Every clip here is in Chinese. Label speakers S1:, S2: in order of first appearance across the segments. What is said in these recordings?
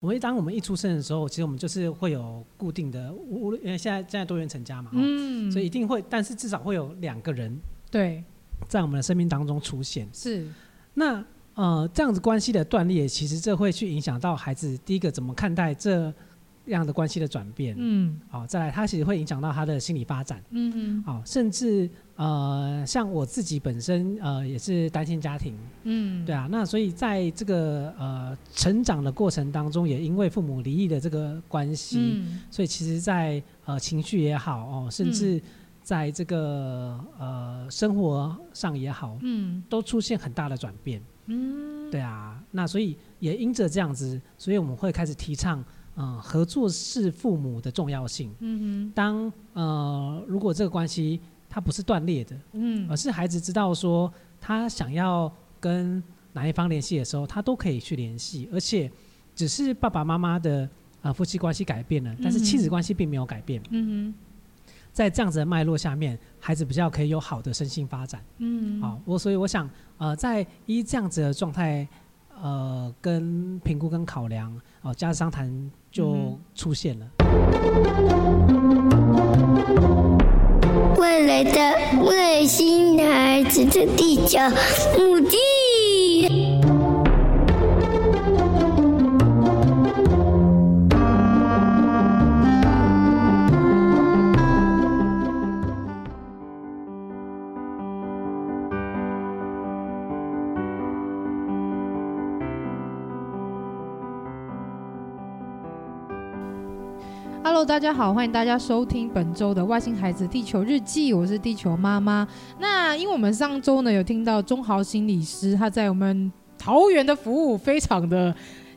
S1: 我们当我们一出生的时候，其实我们就是会有固定的，无论因为现在现在多元成家嘛，嗯，所以一定会，但是至少会有两个人对，在我们的生命当中出现。
S2: 是，
S1: 那呃这样子关系的断裂，其实这会去影响到孩子第一个怎么看待这样的关系的转变，嗯，好，再来他其实会影响到他的心理发展，嗯嗯，好，甚至。呃，像我自己本身呃也是单亲家庭，嗯，对啊，那所以在这个呃成长的过程当中，也因为父母离异的这个关系，嗯，所以其实在呃情绪也好哦，甚至在这个呃生活上也好，嗯，都出现很大的转变，嗯，对啊，那所以也因着这样子，所以我们会开始提倡嗯、呃、合作是父母的重要性，嗯哼，当呃如果这个关系。他不是断裂的，嗯，而是孩子知道说他想要跟哪一方联系的时候，他都可以去联系，而且只是爸爸妈妈的啊、呃、夫妻关系改变了，但是亲子关系并没有改变。嗯哼，在这样子的脉络下面，孩子比较可以有好的身心发展。嗯，好，我所以我想呃，在依这样子的状态，呃，跟评估跟考量哦，家事商谈就出现了。嗯
S3: 未来的外星孩子的地球母亲。
S2: 大家好，欢迎大家收听本周的《外星孩子地球日记》，我是地球妈妈。那因为我们上周呢有听到中豪心理师他在我们桃园的服务非常的。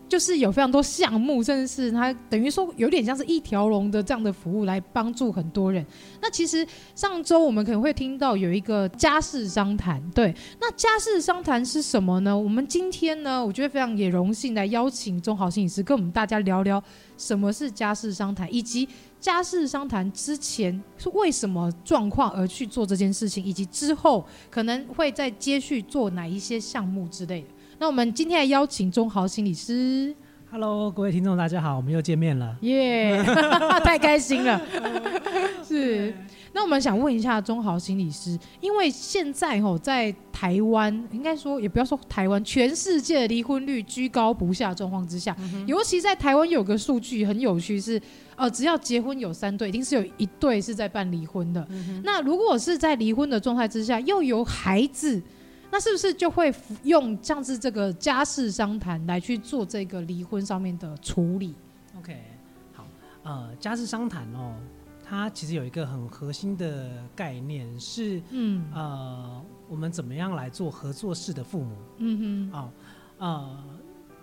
S2: 就是有非常多项目，甚至是他等于说有点像是一条龙的这样的服务来帮助很多人。那其实上周我们可能会听到有一个家事商谈，对，那家事商谈是什么呢？我们今天呢，我觉得非常也荣幸来邀请中豪心理师跟我们大家聊聊什么是家事商谈，以及家事商谈之前是为什么状况而去做这件事情，以及之后可能会再接续做哪一些项目之类的。那我们今天来邀请中豪心理师。
S1: Hello，各位听众，大家好，我们又见面了，
S2: 耶、yeah, 太开心了。是，那我们想问一下中豪心理师，因为现在吼在台湾，应该说也不要说台湾，全世界的离婚率居高不下状况之下，嗯、尤其在台湾有个数据很有趣是，呃，只要结婚有三对，一定是有一对是在办离婚的。嗯、那如果是在离婚的状态之下，又有孩子。那是不是就会用像是这个家事商谈来去做这个离婚上面的处理
S1: ？OK，好，呃，家事商谈哦，它其实有一个很核心的概念是，嗯，呃，我们怎么样来做合作式的父母？嗯哼，哦，呃，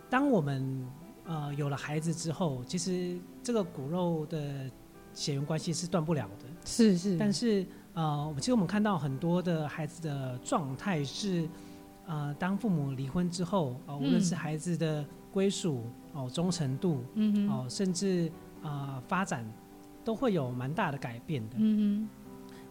S1: 当我们呃有了孩子之后，其实这个骨肉的血缘关系是断不了的，
S2: 是是，
S1: 但是。呃，其实我们看到很多的孩子的状态是，呃，当父母离婚之后，呃，无论是孩子的归属哦、呃、忠诚度，嗯哼，哦、呃，甚至呃发展，都会有蛮大的改变的。嗯哼，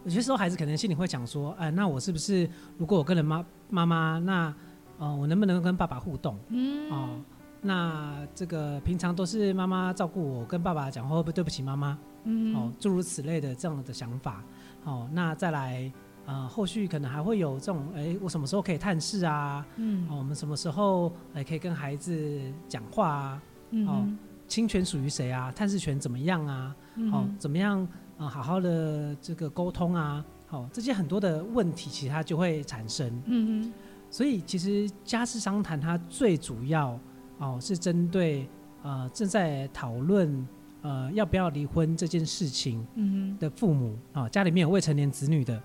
S1: 有些时候孩子可能心里会想说，哎、呃，那我是不是如果我跟了妈妈妈，那呃我能不能跟爸爸互动？嗯，哦、呃，那这个平常都是妈妈照顾我，跟爸爸讲话会不会对不起妈妈？嗯，哦，诸如此类的这样的想法。好，那再来，呃，后续可能还会有这种，哎、欸，我什么时候可以探视啊？嗯，哦，我们什么时候哎、欸、可以跟孩子讲话啊？嗯，哦，侵权属于谁啊？探视权怎么样啊？嗯，哦，怎么样？呃，好好的这个沟通啊？好、哦，这些很多的问题，其实它就会产生。嗯嗯，所以其实家事商谈它最主要哦是针对呃正在讨论。呃，要不要离婚这件事情的父母啊、家里面有未成年子女的，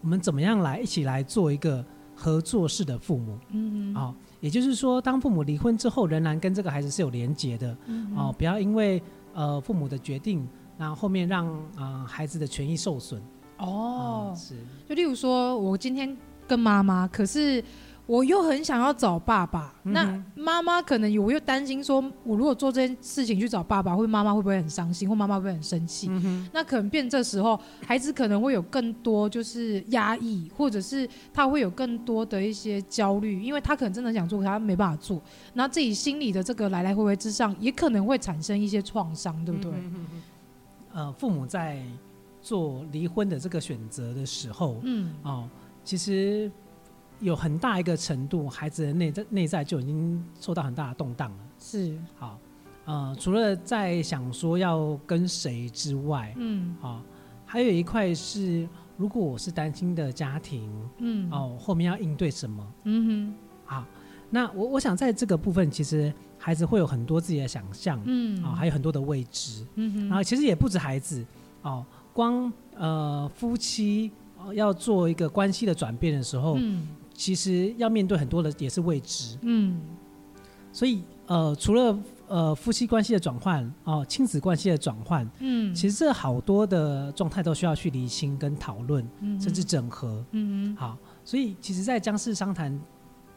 S1: 我们怎么样来一起来做一个合作式的父母。嗯嗯。哦，也就是说，当父母离婚之后，仍然跟这个孩子是有连结的。嗯。哦，不要因为呃父母的决定，然后后面让啊、呃、孩子的权益受损。
S2: 哦、嗯，是。就例如说，我今天跟妈妈，可是。我又很想要找爸爸，嗯、那妈妈可能我又担心说，我如果做这件事情去找爸爸，会妈妈会不会很伤心，或妈妈会不会很生气？嗯、那可能变这时候，孩子可能会有更多就是压抑，或者是他会有更多的一些焦虑，因为他可能真的想做，可他没办法做，那自己心里的这个来来回回之上，也可能会产生一些创伤，对不对？嗯、
S1: 呃，父母在做离婚的这个选择的时候，嗯，哦，其实。有很大一个程度，孩子的内在内在就已经受到很大的动荡了。
S2: 是，
S1: 好，呃，除了在想说要跟谁之外，嗯，好，还有一块是，如果我是单亲的家庭，嗯，哦，后面要应对什么？嗯哼，好，那我我想在这个部分，其实孩子会有很多自己的想象，嗯，啊，还有很多的未知，嗯哼，然后其实也不止孩子，哦，光呃夫妻要做一个关系的转变的时候，嗯。其实要面对很多的也是未知，嗯，所以呃，除了呃夫妻关系的转换哦，亲子关系的转换，嗯，其实这好多的状态都需要去厘清跟讨论，嗯，甚至整合，嗯嗯，好，所以其实，在江氏商谈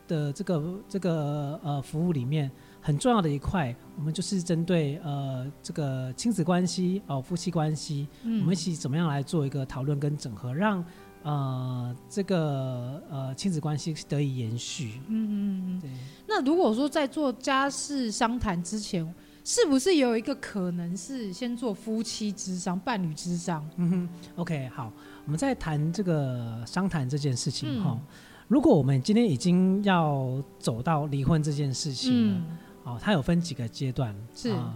S1: 的这个这个呃服务里面，很重要的一块，我们就是针对呃这个亲子关系哦，夫妻关系，嗯，我们一起怎么样来做一个讨论跟整合，让。呃，这个呃亲子关系得以延续。嗯嗯嗯。对。
S2: 那如果说在做家事商谈之前，是不是有一个可能是先做夫妻之商、伴侣之商？
S1: 嗯哼。OK，好，我们在谈这个商谈这件事情哈、嗯。如果我们今天已经要走到离婚这件事情了，嗯、哦，它有分几个阶段。是、呃。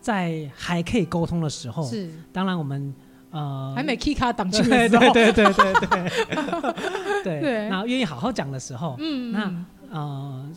S1: 在还可以沟通的时候，是。当然我们。呃，
S2: 还没 key 卡挡住
S1: 的时候，对对对对对，对，对，然后愿意好好讲的时候，嗯，那呃，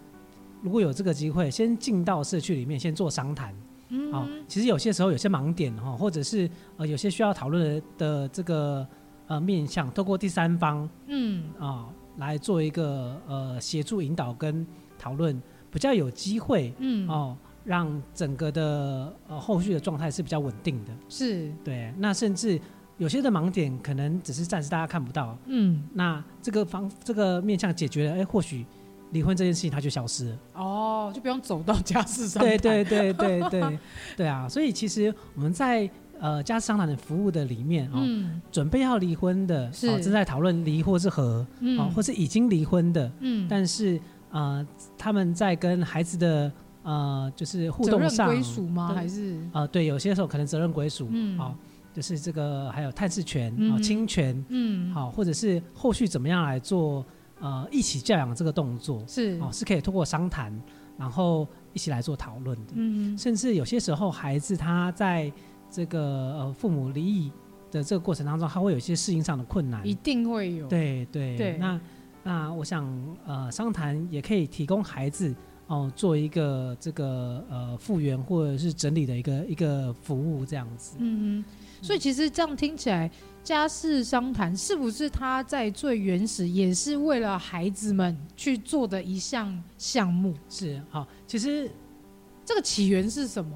S1: 如果有这个机会，先进到社区里面，先做商谈，嗯，好，其实有些时候有些盲点哈，或者是呃有些需要讨论的的这个呃面向，透过第三方，嗯。啊，来做一个呃协助引导跟讨论，比较有机会，嗯。哦。让整个的呃后续的状态是比较稳定的，
S2: 是
S1: 对。那甚至有些的盲点可能只是暂时大家看不到，嗯。那这个方这个面向解决了，哎，或许离婚这件事情它就消失了。
S2: 哦，就不用走到家事上。
S1: 对对对对对对啊！所以其实我们在呃家事商谈的服务的里面啊、嗯，准备要离婚的，是、哦、正在讨论离或是和，嗯、哦，或是已经离婚的，嗯。但是呃他们在跟孩子的呃，就是互动上。
S2: 归属吗？还是？
S1: 呃，对，有些时候可能责任归属，嗯，好、哦，就是这个还有探视权啊、亲、嗯、权，嗯，好、哦，或者是后续怎么样来做呃一起教养这个动作是。哦，是可以通过商谈，然后一起来做讨论的，嗯，甚至有些时候孩子他在这个呃父母离异的这个过程当中，他会有一些适应上的困难，
S2: 一定会有，
S1: 对对。对，那那我想呃商谈也可以提供孩子。哦，做一个这个呃复原或者是整理的一个一个服务这样子。嗯
S2: 嗯，所以其实这样听起来，家事商谈是不是他在最原始也是为了孩子们去做的一项项目？
S1: 是，好，其实
S2: 这个起源是什么？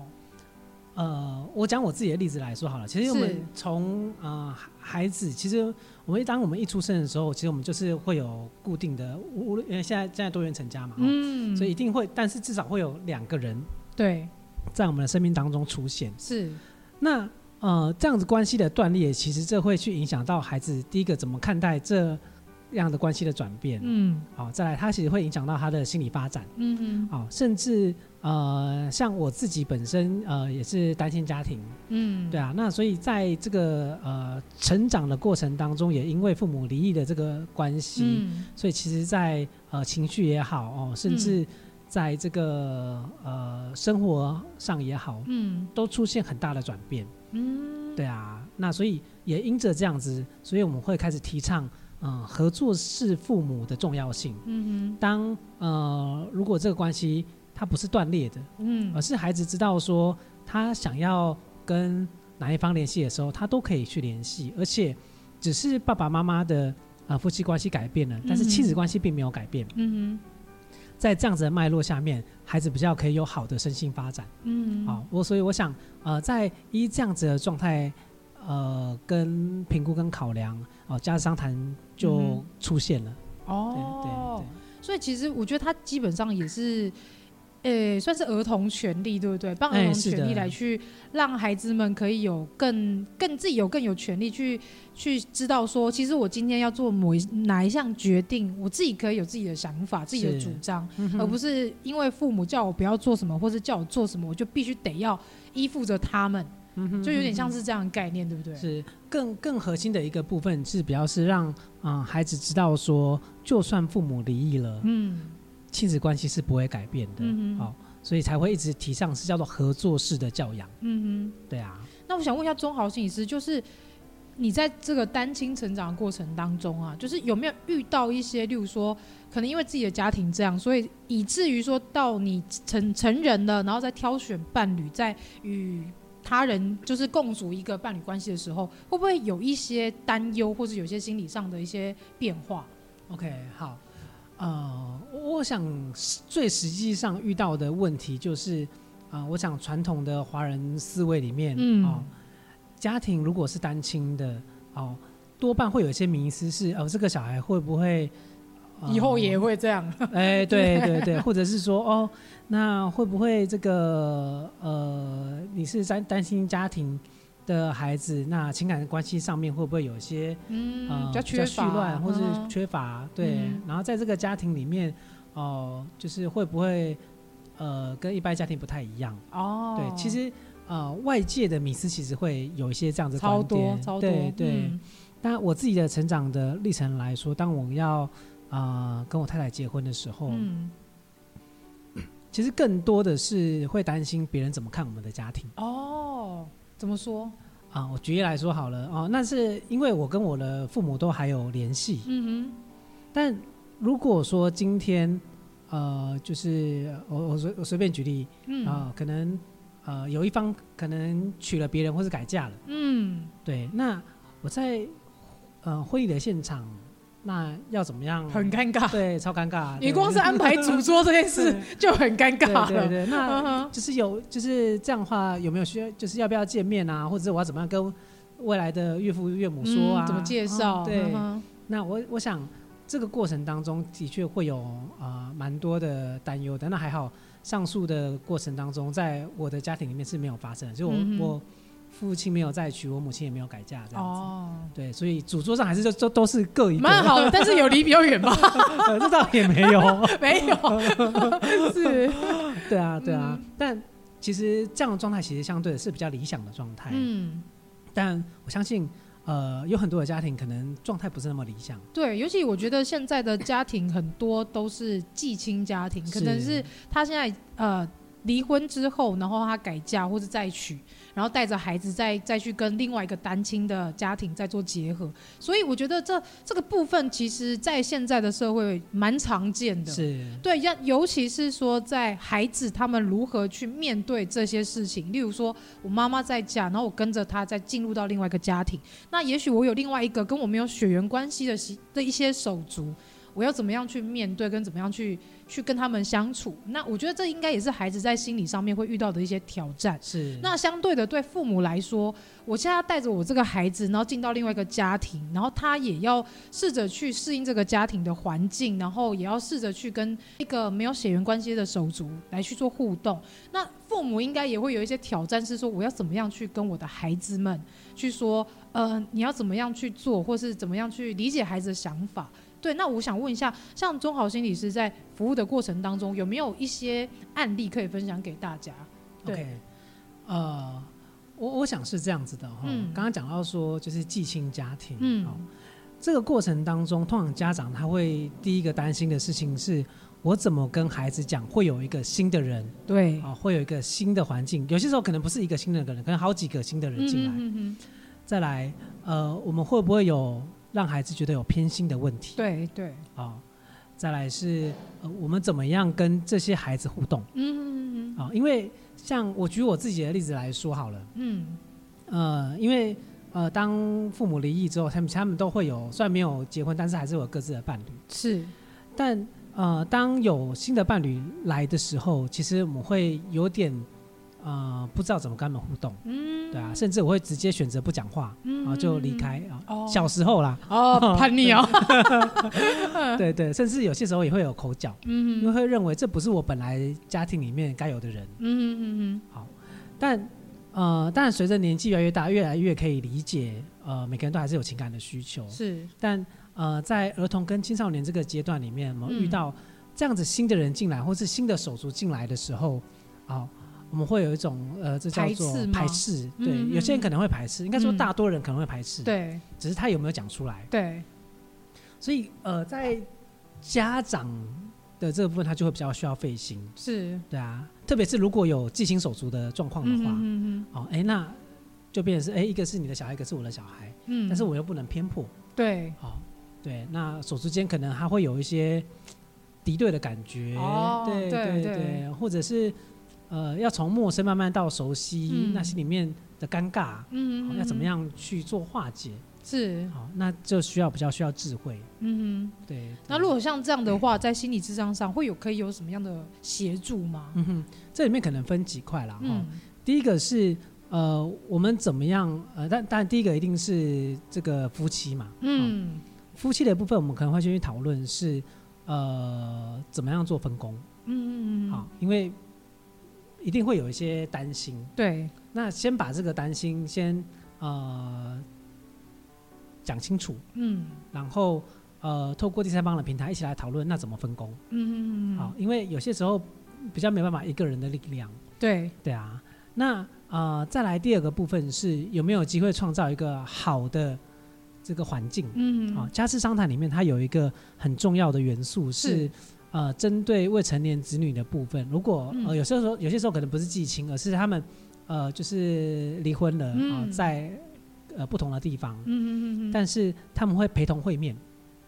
S1: 呃，我讲我自己的例子来说好了。其实我们从呃孩子，其实我们当我们一出生的时候，其实我们就是会有固定的，无论因为现在现在多元成家嘛，嗯，所以一定会，但是至少会有两个人对，在我们的生命当中出现。
S2: 是，
S1: 那呃这样子关系的断裂，其实这会去影响到孩子第一个怎么看待这样的关系的转变，嗯，好，再来他其实会影响到他的心理发展，嗯嗯，好，甚至。呃，像我自己本身呃也是单亲家庭，嗯，对啊，那所以在这个呃成长的过程当中，也因为父母离异的这个关系，嗯，所以其实在呃情绪也好哦，甚至在这个呃生活上也好，嗯，都出现很大的转变，嗯，对啊，那所以也因着这样子，所以我们会开始提倡嗯、呃、合作是父母的重要性，嗯哼，当呃如果这个关系。它不是断裂的，嗯，而是孩子知道说他想要跟哪一方联系的时候，他都可以去联系，而且只是爸爸妈妈的呃夫妻关系改变了，但是亲子关系并没有改变。
S2: 嗯哼。
S1: 在这样子的脉络下面，孩子比较可以有好的身心发展。嗯，好，我所以我想，呃，在依这样子的状态，呃，跟评估跟考量，哦、呃，家事商谈就出现了。嗯、哦，对对对，
S2: 所以其实我觉得他基本上也是。诶、欸，算是儿童权利，对不对？帮儿童权利来去让孩子们可以有更更自己有更有权利去去知道说，其实我今天要做某一哪一项决定，我自己可以有自己的想法、自己的主张，嗯、而不是因为父母叫我不要做什么，或者叫我做什么，我就必须得要依附着他们，嗯，就有点像是这样的概念，对不对？
S1: 是更更核心的一个部分是比较是让啊、呃、孩子知道说，就算父母离异了，嗯。亲子关系是不会改变的，嗯，哦，所以才会一直提倡是叫做合作式的教养。嗯哼，对啊。
S2: 那我想问一下钟豪心理师，就是你在这个单亲成长的过程当中啊，就是有没有遇到一些，例如说，可能因为自己的家庭这样，所以以至于说到你成成人了，然后再挑选伴侣，在与他人就是共处一个伴侣关系的时候，会不会有一些担忧，或者有些心理上的一些变化
S1: ？OK，好。呃，我想最实际上遇到的问题就是，啊、呃，我想传统的华人思维里面，嗯、哦，家庭如果是单亲的，哦，多半会有一些迷思是，哦，这个小孩会不会、
S2: 呃、以后也会这样？
S1: 哎，对对对，或者是说，哦，那会不会这个，呃，你是担担心家庭？的孩子，那情感关系上面会不会有一些嗯、呃、比较絮乱，或是缺乏？对、嗯，然后在这个家庭里面，哦、呃，就是会不会呃跟一般家庭不太一样？哦，对，其实呃外界的迷思其实会有一些这样子观点，超多，超多，对对。但、嗯、我自己的成长的历程来说，当我要啊、呃、跟我太太结婚的时候，嗯，其实更多的是会担心别人怎么看我们的家庭。
S2: 哦。怎么说
S1: 啊？我举例来说好了哦，那是因为我跟我的父母都还有联系。嗯哼。但如果说今天，呃，就是我我随我随便举例，嗯啊、呃，可能呃有一方可能娶了别人或是改嫁了，嗯，对，那我在呃婚礼的现场。那要怎么样？
S2: 很尴尬，
S1: 对，超尴尬。
S2: 你光是安排主桌这件事 就很尴尬了。
S1: 对对，对，那就是有，就是这样的话，有没有需要？就是要不要见面啊？或者我要怎么样跟未来的岳父岳母说啊？
S2: 嗯、怎么介绍、哦？
S1: 对，那我我想这个过程当中的确会有啊蛮、呃、多的担忧的。那还好，上述的过程当中，在我的家庭里面是没有发生的，就我、嗯、我。父亲没有再娶，我母亲也没有改嫁，这样子。哦，对，所以主桌上还是就都都是各一个。
S2: 蛮好的，但是有离比较远吧？
S1: 这倒也没有，
S2: 没有，是。
S1: 对啊，对啊。嗯、但其实这样的状态其实相对的是比较理想的状态。嗯。但我相信，呃，有很多的家庭可能状态不是那么理想。
S2: 对，尤其我觉得现在的家庭很多都是继亲家庭，可能是他现在呃离婚之后，然后他改嫁或者再娶。然后带着孩子再再去跟另外一个单亲的家庭再做结合，所以我觉得这这个部分其实，在现在的社会蛮常见的。
S1: 是。
S2: 对，要尤其是说在孩子他们如何去面对这些事情，例如说我妈妈在家，然后我跟着她再进入到另外一个家庭，那也许我有另外一个跟我没有血缘关系的的一些手足，我要怎么样去面对，跟怎么样去。去跟他们相处，那我觉得这应该也是孩子在心理上面会遇到的一些挑战。
S1: 是。
S2: 那相对的，对父母来说，我现在带着我这个孩子，然后进到另外一个家庭，然后他也要试着去适应这个家庭的环境，然后也要试着去跟一个没有血缘关系的手足来去做互动。那父母应该也会有一些挑战，是说我要怎么样去跟我的孩子们去说，呃，你要怎么样去做，或是怎么样去理解孩子的想法。对，那我想问一下，像中豪心理师在服务的过程当中，有没有一些案例可以分享给大家？对，okay,
S1: 呃，我我想是这样子的哈。嗯，刚刚讲到说就是寄亲家庭，嗯，这个过程当中，通常家长他会第一个担心的事情是，我怎么跟孩子讲会有一个新的人，
S2: 对，
S1: 啊，会有一个新的环境，有些时候可能不是一个新的人，可能好几个新的人进来，再来，呃，我们会不会有？让孩子觉得有偏心的问题。
S2: 对对。啊、哦，再来是呃，我们怎么样跟这些孩子互动？嗯嗯嗯。啊、哦，因为像我举我自己的例子来说好了。嗯。呃，因为
S1: 呃，当父母离异之后，他们他们都会有，虽然没有结婚，但是还是有各自的伴侣。
S2: 是，
S1: 但呃，当有新的伴侣来的时候，其实我们会有点呃，不知道怎么跟他们互动。嗯，对啊，甚至我会直接选择不讲话，然后就离开啊。哦，小时候啦，
S2: 哦，叛逆哦。
S1: 对 对，甚至有些时候也会有口角，嗯，因为会认为这不是我本来家庭里面该有的人。嗯嗯嗯。好，但。呃，但随着年纪越来越大，越来越可以理解，呃，每个人都还是有情感的需求。
S2: 是，
S1: 但呃，在儿童跟青少年这个阶段里面，我们遇到这样子新的人进来，或是新的手足进来的时候，啊、呃，我们会有一种呃，这叫做排斥。排斥对，嗯、有些人可能会排斥，应该说大多人可能会排斥。对、嗯，只是他有没有讲出来？
S2: 对。
S1: 所以呃，在家长的这个部分，他就会比较需要费心。
S2: 是，
S1: 对啊。特别是如果有寄心手足的状况的话，嗯嗯哦，哎、欸，那就变成是，哎、欸，一个是你的小孩，一个是我的小孩，嗯，但是我又不能偏颇，
S2: 对，
S1: 哦，对，那手足间可能还会有一些敌对的感觉，哦，对对对，对，对，或者是呃，要从陌生慢慢到熟悉，嗯、那心里面的尴尬，嗯，哦、要怎么样去做化解？
S2: 是，
S1: 好，那就需要比较需要智慧。嗯哼，对。
S2: 那如果像这样的话，在心理智商上会有可以有什么样的协助吗？
S1: 嗯哼，这里面可能分几块啦。哈、嗯，第一个是呃，我们怎么样？呃，但但第一个一定是这个夫妻嘛。嗯。夫妻的部分，我们可能会先去讨论是呃，怎么样做分工。嗯嗯嗯。好，因为一定会有一些担心。
S2: 对。
S1: 那先把这个担心先呃。讲清楚，嗯，然后呃，透过第三方的平台一起来讨论，那怎么分工？嗯嗯嗯，好，因为有些时候比较没办法一个人的力量，
S2: 对
S1: 对啊。那呃，再来第二个部分是有没有机会创造一个好的这个环境？嗯，好，家事商谈里面它有一个很重要的元素是，是呃，针对未成年子女的部分，如果、嗯、呃有些时候有些时候可能不是寄亲，而是他们呃就是离婚了啊、在。呃，不同的地方，嗯嗯嗯，但是他们会陪同会面，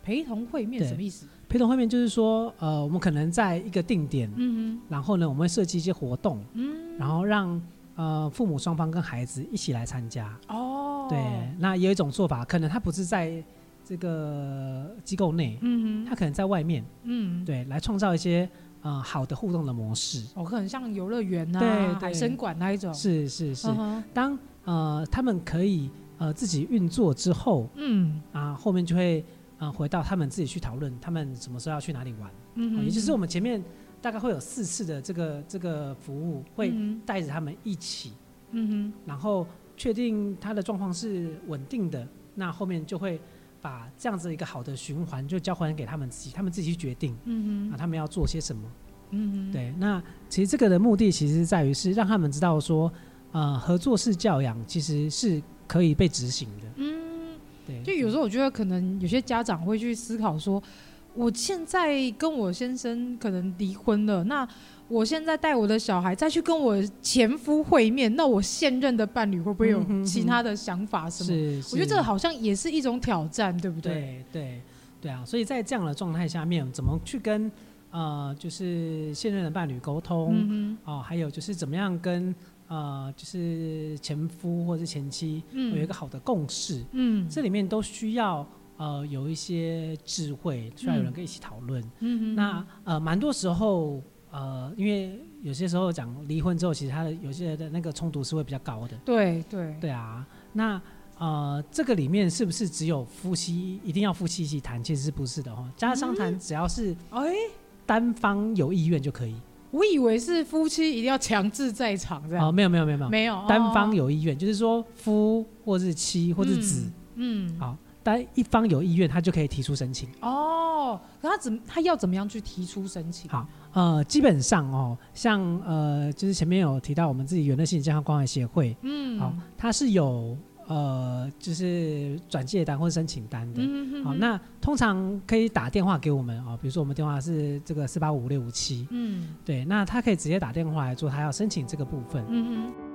S2: 陪同会面什么意思？
S1: 陪同会面就是说，呃，我们可能在一个定点，嗯，然后呢，我们会设计一些活动，嗯，然后让呃父母双方跟孩子一起来参加。哦，对，那有一种做法，可能他不是在这个机构内，嗯，他可能在外面，嗯，对，来创造一些呃好的互动的模式。
S2: 哦，可能像游乐园啊，对，海参馆那一种。
S1: 是是是，当呃他们可以。呃，自己运作之后，嗯。啊，后面就会呃回到他们自己去讨论，他们什么时候要去哪里玩，嗯也就是我们前面大概会有四次的这个这个服务，会带着他们一起，嗯哼，然后确定他的状况是稳定的，那后面就会把这样子一个好的循环就交还给他们自己，他们自己去决定，啊，他们要做些什么，嗯哼，对，那其实这个的目的其实在于是让他们知道说，呃，合作式教养其实是。可以被执行的，嗯，对，
S2: 就有时候我觉得可能有些家长会去思考说，我现在跟我先生可能离婚了，那我现在带我的小孩再去跟我前夫会面，那我现任的伴侣会不会有其他的想法什么？是，我觉得这个好像也是一种挑战，对不对？
S1: 对对对啊！所以在这样的状态下面，怎么去跟呃，就是现任的伴侣沟通？嗯哦，还有就是怎么样跟。呃，就是前夫或者是前妻，有一个好的共识，嗯，这里面都需要呃有一些智慧，需要有人跟一起讨论，嗯嗯。那呃，蛮多时候呃，因为有些时候讲离婚之后，其实他的有些的那个冲突是会比较高的，
S2: 对对
S1: 对啊。那呃，这个里面是不是只有夫妻一定要夫妻一起谈？其实是不是的哦。家商谈只要是哎单方有意愿就可以。
S2: 我以为是夫妻一定要强制在场这样。
S1: 哦，没有没有没有没有，单方有意愿，哦，就是说夫或是妻或是子，嗯，好，哦，单一方有意愿，他就可以提出申请。
S2: 哦，可他怎他要怎么样去提出申请？
S1: 好，呃，基本上哦，像呃，就是前面有提到我们自己原乐心理健康关怀协会，嗯，好，它是有。呃，就是转借单或申请单的，好、那通常可以打电话给我们哦，比如说我们电话是这个四八五五六五七，嗯，对，那他可以直接打电话来做，他要申请这个部分，嗯哼。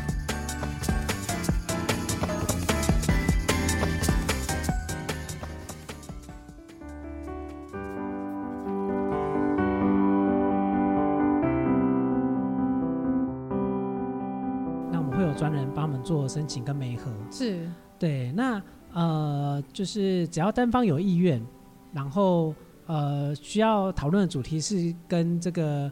S1: 专人帮我们做申请跟媒合，
S2: 是。
S1: 对，那。呃，就是只要单方有意愿，然后呃需要讨论的主题是跟这个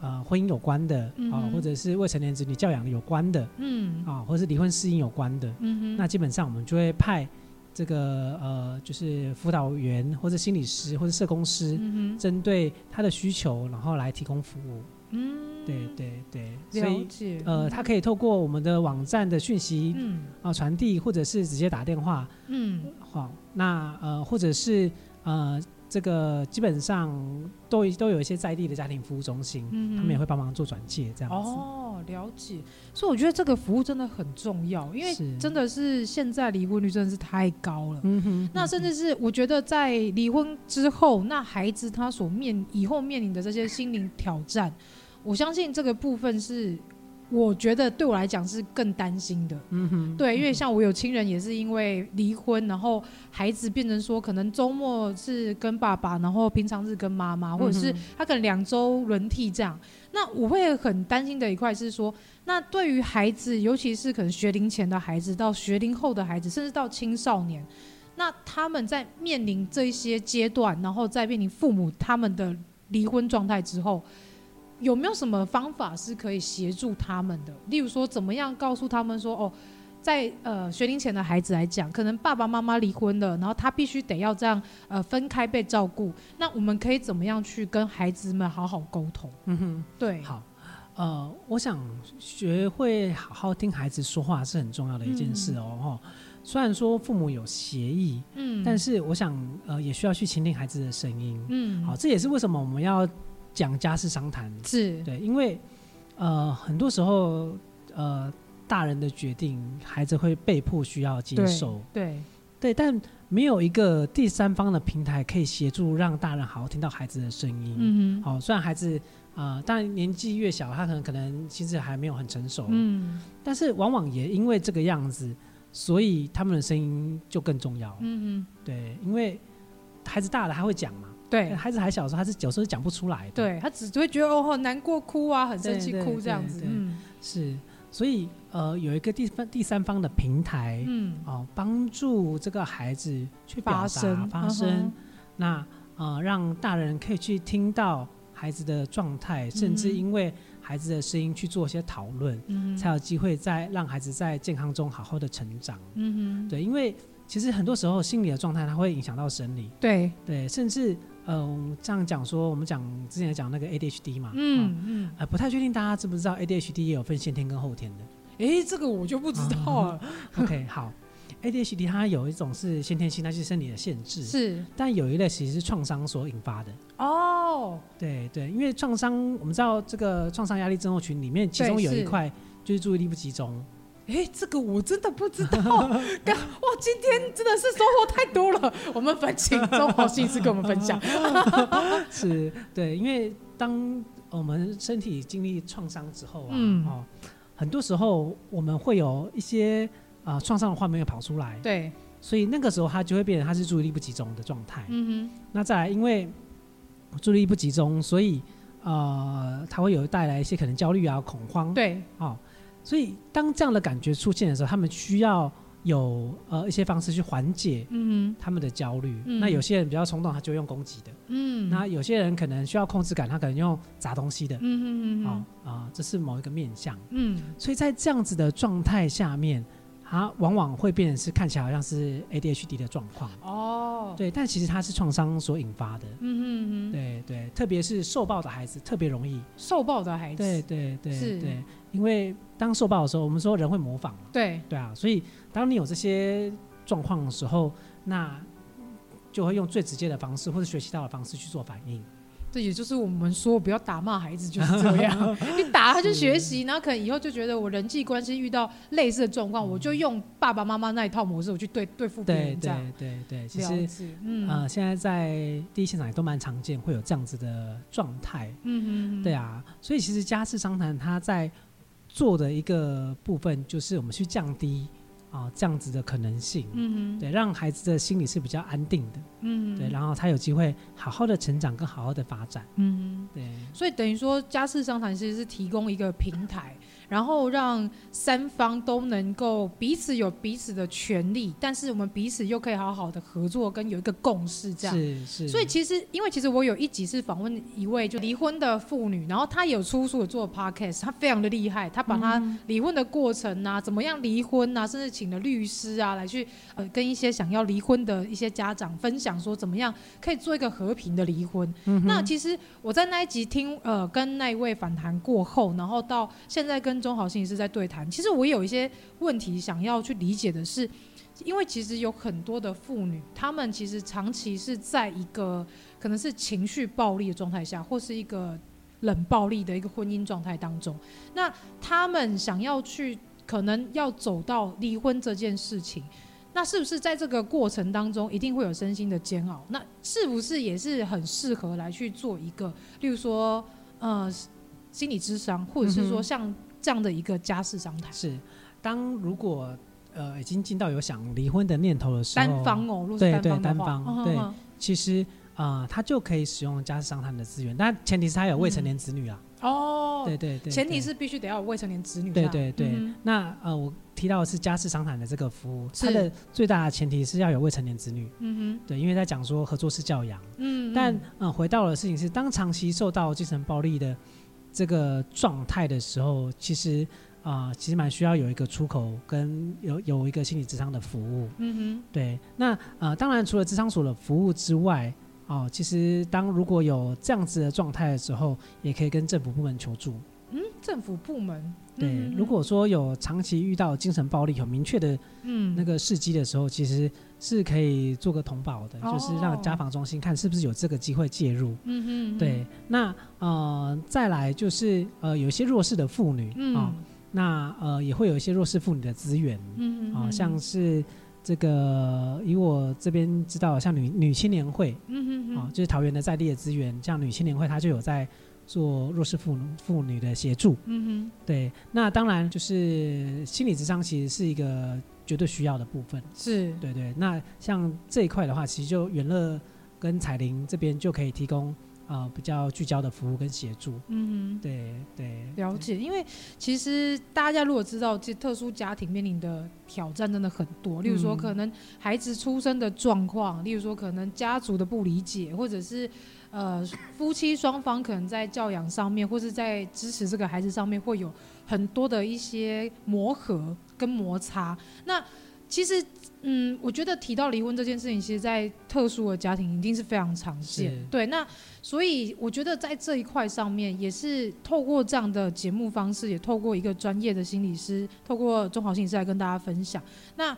S1: 呃婚姻有关的啊、嗯呃，或者是未成年子女教养有关的，嗯。啊、呃，或者是离婚适应有关的，嗯哼，那基本上我们就会派这个呃就是辅导员或者心理师或者社工师，针对他的需求，然后来提供服务，嗯。对对对，所以呃，他可以透过我们的网站的讯息，嗯啊传递，或者是直接打电话，嗯好，那呃或者是呃这个基本上都都有一些在地的家庭服务中心，嗯，他们也会帮忙做转介这样子。
S2: 哦，了解。所以我觉得这个服务真的很重要，因为真的是现在离婚率真的是太高了。嗯哼。那甚至是我觉得在离婚之后，那孩子他所面以后面临的这些心灵挑战。我相信这个部分是，我觉得对我来讲是更担心的。嗯哼，对，因为像我有亲人也是因为离婚，然后孩子变成说可能周末是跟爸爸，然后平常日跟妈妈，或者是他可能两周轮替这样。那我会很担心的一块是说，那对于孩子，尤其是可能学龄前的孩子到学龄后的孩子，甚至到青少年，那他们在面临这些阶段，然后在面临父母他们的离婚状态之后。有没有什么方法是可以协助他们的？例如说，怎么样告诉他们说，哦，在呃学龄前的孩子来讲，可能爸爸妈妈离婚了，然后他必须得要这样呃分开被照顾。那我们可以怎么样去跟孩子们好好沟通？嗯哼，对，
S1: 好，呃，我想学会好好听孩子说话是很重要的一件事哦。哈、嗯，虽然说父母有协议，嗯，但是我想呃也需要去倾听孩子的声音。嗯，好，这也是为什么我们要。讲家事商谈。是。对，因为呃很多时候呃大人的决定，孩子会被迫需要接受，对对，对，但没有一个第三方的平台可以协助让大人好好听到孩子的声音。嗯好、哦，虽然孩子啊、呃，当然年纪越小，他可能可能其实还没有很成熟，嗯，但是往往也因为这个样子，所以他们的声音就更重要。嗯嗯，对，因为孩子大了，他会讲嘛。对，孩子还小的时候，他是有时候讲不出来的。
S2: 对，他只会觉得哦，难过哭啊，很生气哭这样子。嗯，
S1: 是，所以呃，有一个第三第三方的平台，嗯，哦，帮助这个孩子去表达发声，发声嗯、那呃，让大人可以去听到孩子的状态，甚至因为孩子的声音去做一些讨论，嗯，才有机会在让孩子在健康中好好的成长。嗯哼，对，因为其实很多时候心理的状态它会影响到生理。对对，甚至。嗯，这样讲说，我们讲之前讲那个 ADHD 嘛，嗯嗯，呃，不太确定大家知不知道 ADHD 也有分先天跟后天的？
S2: 哎，这个我就不知道了。
S1: 嗯、OK，好，ADHD 它有一种是先天性，那是生理的限制，是，但有一类其实是创伤所引发的。哦，对对，因为创伤，我们知道这个创伤压力症候群里面，其中有一块就是注意力不集中。
S2: 哎，这个我真的不知道。哇，今天真的是收获太多了。我们烦请周华心理师跟我们分享。
S1: 是，对，因为当我们身体经历创伤之后啊，嗯、哦，很多时候我们会有一些啊创伤的画面会跑出来。对，所以那个时候他就会变成他是注意力不集中的状态。嗯哼。那再来，因为注意力不集中，所以呃，他会有带来一些可能焦虑啊、恐慌。对，哦。所以，当这样的感觉出现的时候，他们需要有呃一些方式去缓解他们的焦虑。嗯、那有些人比较冲动，他就用攻击的。嗯。那有些人可能需要控制感，他可能用砸东西的。嗯嗯嗯。啊、哦呃，这是某一个面向。嗯。所以在这样子的状态下面，它往往会变成是看起来好像是 ADHD 的状况。
S2: 哦，
S1: 对，但其实它是创伤所引发的。
S2: 嗯嗯嗯，
S1: 对对，特别是受暴的孩子特别容易。
S2: 受暴的孩子。
S1: 对对对，
S2: 是
S1: 对，因为当受暴的时候，我们说人会模仿嘛。
S2: 对
S1: 对啊，所以当你有这些状况的时候，那就会用最直接的方式或者学习到的方式去做反应。
S2: 这也就是我们说不要打骂孩子就是这样，你打他就学习，然后可能以后就觉得我人际关系遇到类似的状况，我就用爸爸妈妈那一套模式，我去对对付别人这样。
S1: 对对对对，其实
S2: 嗯
S1: 呃，现在在第一现场也都蛮常见会有这样子的状态。
S2: 嗯嗯，
S1: 对啊，所以其实家事商谈他在做的一个部分，就是我们去降低。啊，这样子的可能性，嗯对，让孩子的心理是比较安定的，嗯对，然后他有机会好好的成长，跟好好的发展，嗯对，
S2: 所以等于说家事商谈其实是提供一个平台。然后让三方都能够彼此有彼此的权利，但是我们彼此又可以好好的合作，跟有一个共识，这样
S1: 是是。
S2: 所以其实，因为其实我有一集是访问一位就离婚的妇女，然后她有出书做 podcast，她非常的厉害，她把她离婚的过程啊，怎么样离婚啊，甚至请了律师啊来去呃跟一些想要离婚的一些家长分享说，怎么样可以做一个和平的离婚。嗯、那其实我在那一集听呃跟那一位访谈过后，然后到现在跟中豪心理师在对谈，其实我有一些问题想要去理解的是，因为其实有很多的妇女，她们其实长期是在一个可能是情绪暴力的状态下，或是一个冷暴力的一个婚姻状态当中，那她们想要去可能要走到离婚这件事情，那是不是在这个过程当中一定会有身心的煎熬？那是不是也是很适合来去做一个，例如说呃心理智商，或者是说像。这样的一个家事商谈。
S1: 是，当如果呃已经进到有想离婚的念头的时候，
S2: 单方哦，如果
S1: 对
S2: 单方
S1: 对单方，
S2: 哦、
S1: 对，
S2: 哦、
S1: 其实啊、呃，他就可以使用家事商谈的资源，但前提是他有未成年子女啊。
S2: 嗯、哦，
S1: 对对对，
S2: 前提是必须得要有未成年子女。
S1: 对对对，
S2: 嗯、
S1: 那呃，我提到的是家事商谈的这个服务，它的最大的前提是要有未成年子女。嗯哼，对，因为在讲说合作式教养。嗯，但嗯、呃，回到的事情是，当长期受到精神暴力的这个状态的时候，其实。啊、呃，其实蛮需要有一个出口，跟有有一个心理咨商的服务。嗯哼，对。那呃，当然除了智商所的服务之外，哦、呃，其实当如果有这样子的状态的时候，也可以跟政府部门求助。
S2: 嗯，政府部门。
S1: 对，嗯、如果说有长期遇到精神暴力、有明确的嗯那个事迹的时候，嗯、其实是可以做个通报的，哦、就是让家访中心看是不是有这个机会介入。嗯哼，嗯，对。那呃，再来就是呃，有一些弱势的妇女啊。嗯呃那呃也会有一些弱势妇女的资源，嗯啊、呃，像是这个以我这边知道，像女女青年会，嗯啊、呃，就是桃园的在地的资源，像女青年会，它就有在做弱势妇妇女的协助，嗯哼，对。那当然就是心理智商其实是一个绝对需要的部分，
S2: 是
S1: 对对。那像这一块的话，其实就远乐跟彩玲这边就可以提供。呃，比较聚焦的服务跟协助，嗯哼，对对，
S2: 了解。因为其实大家如果知道，这特殊家庭面临的挑战真的很多，例如说可能孩子出生的状况，例如说可能家族的不理解，或者是呃夫妻双方可能在教养上面，或是在支持这个孩子上面，会有很多的一些磨合跟摩擦。那其实。嗯，我觉得提到离婚这件事情，其实，在特殊的家庭一定是非常常见。对，那所以我觉得在这一块上面，也是透过这样的节目方式，也透过一个专业的心理师，透过中豪心理师来跟大家分享。那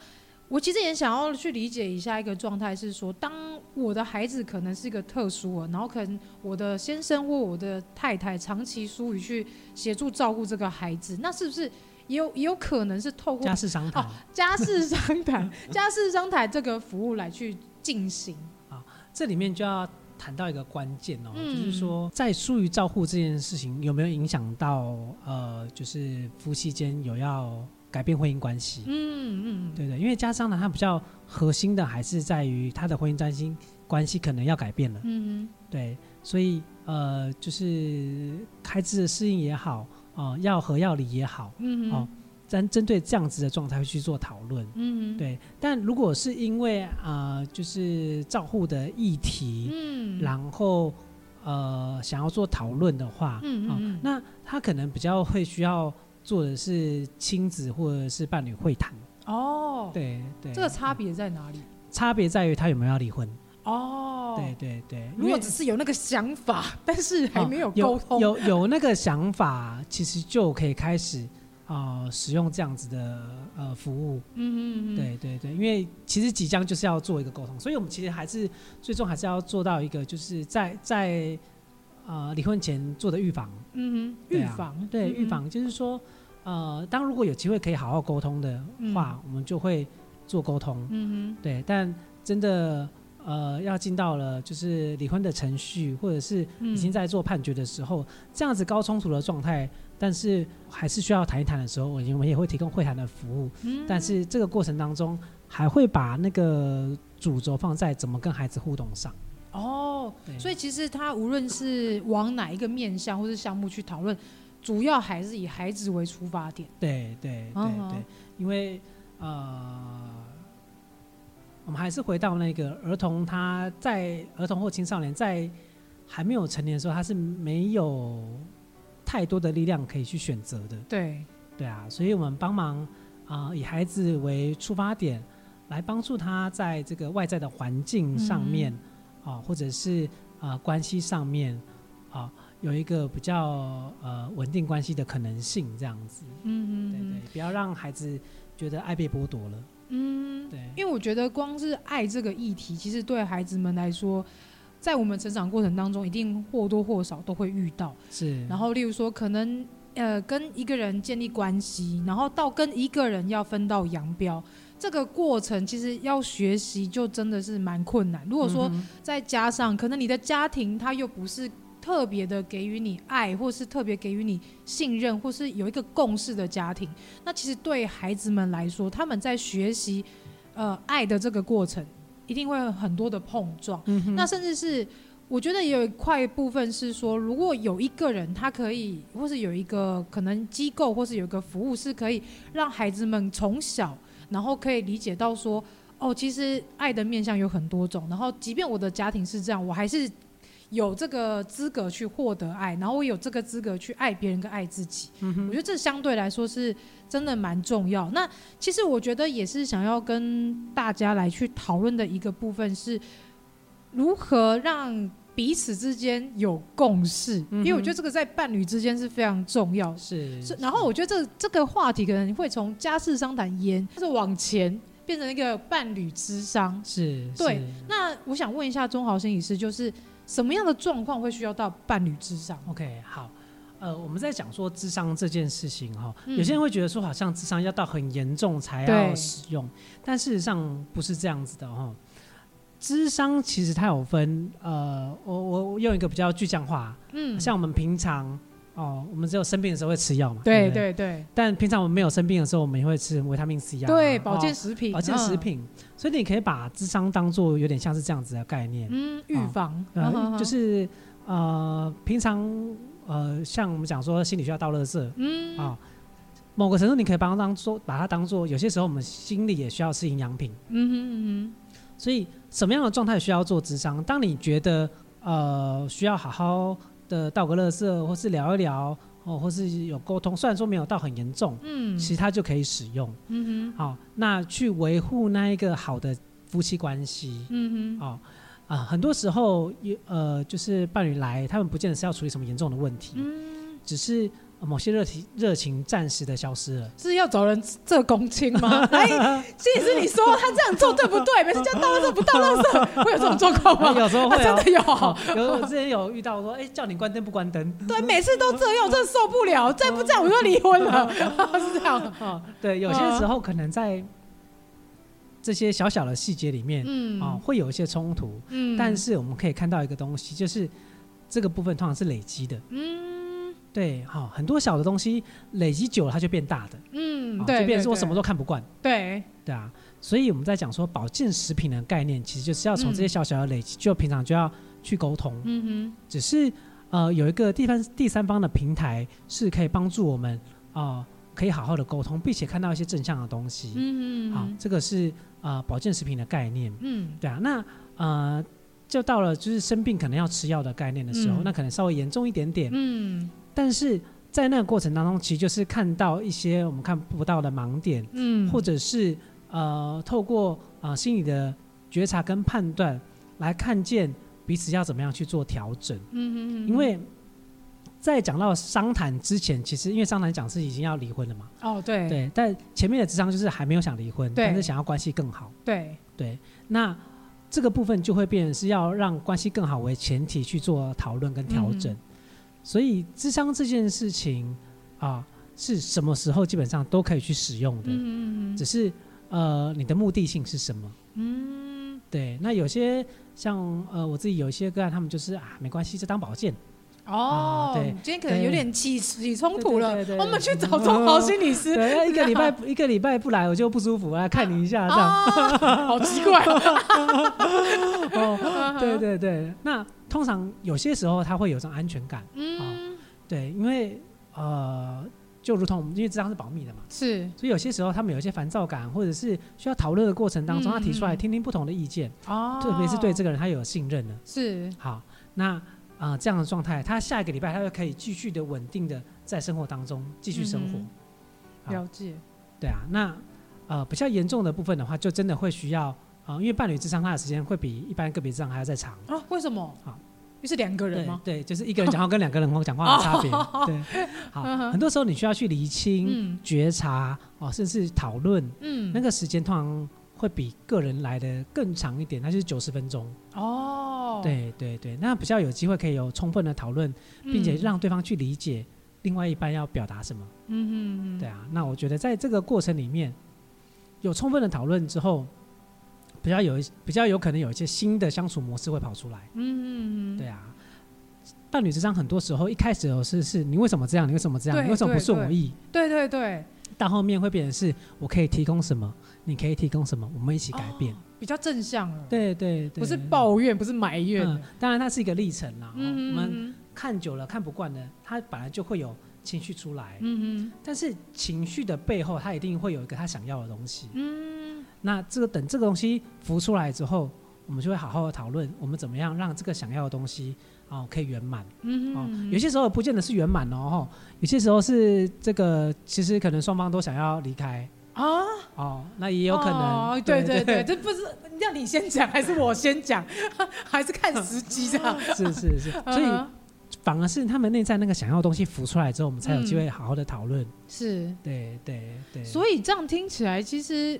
S2: 我其实也想要去理解一下一个状态，是说，当我的孩子可能是一个特殊啊，然后可能我的先生或我的太太长期疏于去协助照顾这个孩子，那是不是？也有也有可能是透过
S1: 家事商谈
S2: 哦，家事商谈，家事商谈这个服务来去进行
S1: 啊，这里面就要谈到一个关键哦，嗯、就是说在疏于照顾这件事情有没有影响到呃，就是夫妻间有要改变婚姻关系？嗯嗯，嗯对对，因为家事商呢它比较核心的还是在于他的婚姻关系关系可能要改变了，嗯哼对，所以呃，就是开支的适应也好。哦，要合要离也好，嗯，哦，针针对这样子的状态去做讨论，嗯哼，对。但如果是因为啊、呃，就是照护的议题，嗯，然后呃想要做讨论的话，嗯嗯、哦，那他可能比较会需要做的是亲子或者是伴侣会谈，哦，对对，
S2: 这个差别在哪里？
S1: 差别在于他有没有要离婚。
S2: 哦，
S1: 对对对，
S2: 如果只是有那个想法，但是还没有沟通，
S1: 哦、有有，有那个想法，其实就可以开始啊、呃、使用这样子的呃服务。嗯嗯嗯，对对对，因为其实即将就是要做一个沟通，所以我们其实还是最终还是要做到一个，就是在在呃离婚前做的预防。
S2: 嗯哼，预防，
S1: 对预、嗯、防就是说呃，当如果有机会可以好好沟通的话，嗯、我们就会做沟通。嗯哼，对，但真的。呃，要进到了就是离婚的程序，或者是已经在做判决的时候，嗯、这样子高冲突的状态，但是还是需要谈一谈的时候，我们也会提供会谈的服务。嗯、但是这个过程当中，还会把那个主轴放在怎么跟孩子互动上。
S2: 哦，所以其实他无论是往哪一个面向或是项目去讨论，主要还是以孩子为出
S1: 发点。对对对对，因为呃。我们还是回到那个儿童，他在儿童或青少年在还没有成年的时候，他是没有太多的力量可以去选择的。
S2: 对，
S1: 对啊，所以我们帮忙啊、呃，以孩子为出发点，来帮助他在这个外在的环境上面呃，或者是啊、呃、关系上面啊、呃，有一个比较呃稳定关系的可能性，这样子。嗯嗯，对对，不要让孩子觉得爱被剥夺了。
S2: 嗯，对，因为我觉得光是爱这个议题，其实对孩子们来说，在我们成长过程当中，一定或多或少都会遇到。
S1: 是，
S2: 然后例如说，可能呃跟一个人建立关系，然后到跟一个人要分道扬镳，这个过程其实要学习就真的是蛮困难。如果说再加上可能你的家庭他又不是。特别的给予你爱，或是特别给予你信任，或是有一个共识的家庭，那其实对孩子们来说，他们在学习呃爱的这个过程，一定会有很多的碰撞。嗯、那甚至是我觉得也有一块部分是说，如果有一个人他可以，或是有一个可能机构，或是有一个服务是可以让孩子们从小，然后可以理解到说，哦，其实爱的面向有很多种，然后即便我的家庭是这样，我还是。有这个资格去获得爱，然后我有这个资格去爱别人跟爱自己，嗯、哼我觉得这相对来说是真的蛮重要。那其实我觉得也是想要跟大家来去讨论的一个部分是，如何让彼此之间有共识，嗯、因为我觉得这个在伴侣之间是非常重要。
S1: 是，是，
S2: 然后我觉得这这个话题可能会从家事商谈延，就是往前变成一个伴侣之商。
S1: 是，对。
S2: 那我想问一下钟豪心理师，就是。什么样的状况会需要到伴侣之商
S1: ？OK，好，呃，我们在讲说智商这件事情哈，嗯、有些人会觉得说好像智商要到很严重才要使用，但事实上不是这样子的哈。咨商其实它有分，呃，我我我用一个比较具象化，嗯，像我们平常。哦，我们只有生病的时候会吃药嘛？
S2: 对对对。
S1: 但平常我们没有生病的时候，我们也会吃维他命 C 啊。
S2: 对，保健食品。
S1: 保健食品，所以你可以把智商当做有点像是这样子的概念。
S2: 嗯，预防。
S1: 就是呃，平常呃，像我们讲说心理需要倒垃圾。嗯。啊，某个程度你可以把它当做，把它当做，有些时候我们心里也需要吃营养品。嗯哼嗯哼。所以什么样的状态需要做咨商？当你觉得呃需要好好。的道个乐色，或是聊一聊，哦，或是有沟通，虽然说没有到很严重，嗯，其实它就可以使用，嗯哼，好，那去维护那一个好的夫妻关系，嗯哼，好，啊，很多时候有呃，就是伴侣来，他们不见得是要处理什么严重的问题，嗯，只是。某些热情热情暂时的消失了，
S2: 是要找人这公亲吗？哎，其实你说他这样做对不对？每次叫倒垃圾不倒垃圾，会有这种状况吗？
S1: 有时候会，
S2: 真的有。
S1: 有我之前有遇到说，哎，叫你关灯不关灯？
S2: 对，每次都这样，我真的受不了。再不这样，我就离婚了。是这样。
S1: 对，有些时候可能在这些小小的细节里面，嗯，啊，会有一些冲突。嗯，但是我们可以看到一个东西，就是这个部分通常是累积的。嗯。对，好，很多小的东西累积久了，它就变大的，嗯，对，就变成说我什么都看不惯，
S2: 对，
S1: 对啊，所以我们在讲说保健食品的概念，其实就是要从这些小小的累积，就平常就要去沟通，嗯哼，只是呃有一个第三第三方的平台是可以帮助我们啊，可以好好的沟通，并且看到一些正向的东西，嗯嗯，好，这个是啊保健食品的概念，嗯，对啊，那呃就到了就是生病可能要吃药的概念的时候，那可能稍微严重一点点，嗯。但是在那个过程当中，其实就是看到一些我们看不到的盲点，嗯，或者是呃，透过啊、呃、心理的觉察跟判断来看见彼此要怎么样去做调整，嗯嗯嗯，因为在讲到商谈之前，其实因为商谈讲是已经要离婚了嘛，
S2: 哦对。
S1: 对，但前面的智商就是还没有想离婚，
S2: 对。
S1: 但是想要关系更好，
S2: 对。
S1: 对，那这个部分就会变成是要让关系更好为前提去做讨论跟调整。嗯所以，智商这件事情啊，是什么时候基本上都可以去使用的。嗯嗯嗯。只是呃，你的目的性是什么？嗯。对，那有些像呃，我自己有一些个案，他们就是啊，没关系，就当保健。
S2: 哦。对。今天可能有点起起冲突了，我们去找中豪心理师。
S1: 对，一个礼拜一个礼拜不来，我就不舒服，来看你一下，这样。
S2: 好奇怪。
S1: 哦。对对对，那。通常有些时候他会有这种安全感，嗯、哦，对，因为呃，就如同因为这张是保密的嘛，
S2: 是，
S1: 所以有些时候他们有一些烦躁感，或者是需要讨论的过程当中，嗯、他提出来听听不同的意见，哦，特别是对这个人他有信任的，
S2: 是，
S1: 好，那啊、呃、这样的状态，他下一个礼拜他就可以继续的稳定的在生活当中继续生活，
S2: 嗯、了解，
S1: 对啊，那呃比较严重的部分的话，就真的会需要。啊，因为伴侣智商他的时间会比一般个别智商还要再长
S2: 啊？为什么？好，又是两个人吗？
S1: 对，就是一个人讲话跟两个人讲话的差别。对，好，很多时候你需要去厘清、觉察哦，甚至讨论。嗯，那个时间通常会比个人来的更长一点，那就是九十分钟。哦，对对对，那比较有机会可以有充分的讨论，并且让对方去理解另外一半要表达什么。嗯嗯嗯，对啊，那我觉得在这个过程里面有充分的讨论之后。比较有比较有可能有一些新的相处模式会跑出来。嗯嗯嗯。对啊，伴侣之间很多时候一开始是是你为什么这样？你为什么这样？你为什么不顺我意？
S2: 对对对。
S1: 到后面会变成是我可以提供什么？你可以提供什么？我们一起改变。
S2: 比较正向了。
S1: 对对对。
S2: 不是抱怨，不是埋怨。
S1: 当然，它是一个历程啦。嗯。我们看久了看不惯的，它本来就会有情绪出来。嗯嗯。但是情绪的背后，它一定会有一个他想要的东西。嗯。那这个等这个东西浮出来之后，我们就会好好的讨论，我们怎么样让这个想要的东西哦可以圆满。嗯哼哦，有些时候不见得是圆满哦，有些时候是这个其实可能双方都想要离开啊。哦，那也有可能。
S2: 哦，对对对，这不是要你先讲还是我先讲，还是看时机这样。
S1: 是是是，所以反而是他们内在那个想要的东西浮出来之后，我们才有机会好好的讨论。
S2: 是，
S1: 对对对。
S2: 所以这样听起来，其实。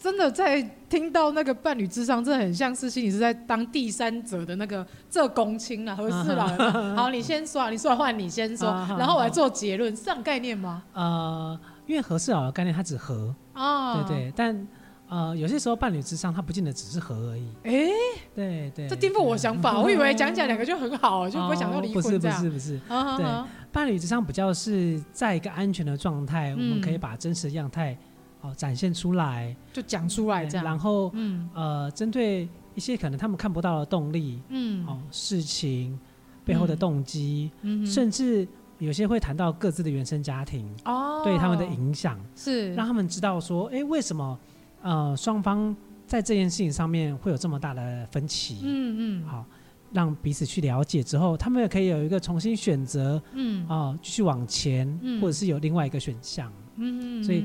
S2: 真的在听到那个伴侣智商，真的很像是心理是在当第三者的那个这公亲啊，和事佬。好，你先说，你说完换你先说，然后我来做结论，是这样概念吗？
S1: 呃，因为何事佬的概念它只和，对对，但呃有些时候伴侣咨商它不见得只是和而已。哎，对对，
S2: 这颠覆我想法，我以为讲讲两个就很好，就不会想到离婚这样。
S1: 不是不是不是，对，伴侣咨商比较是在一个安全的状态，我们可以把真实的样态。哦，展现出来。
S2: 就讲出来这样，
S1: 然后嗯。呃，针对一些可能他们看不到的动力，嗯，哦，事情背后的动机，嗯，甚至有些会谈到各自的原生家庭哦，对他们的影响
S2: 是。让
S1: 他们知道说，哎，为什么呃双方在这件事情上面会有这么大的分歧？嗯嗯，好，让彼此去了解之后，他们也可以有一个重新选择，嗯，哦，继续往前，嗯。或者是有另外一个选项，嗯嗯，所以。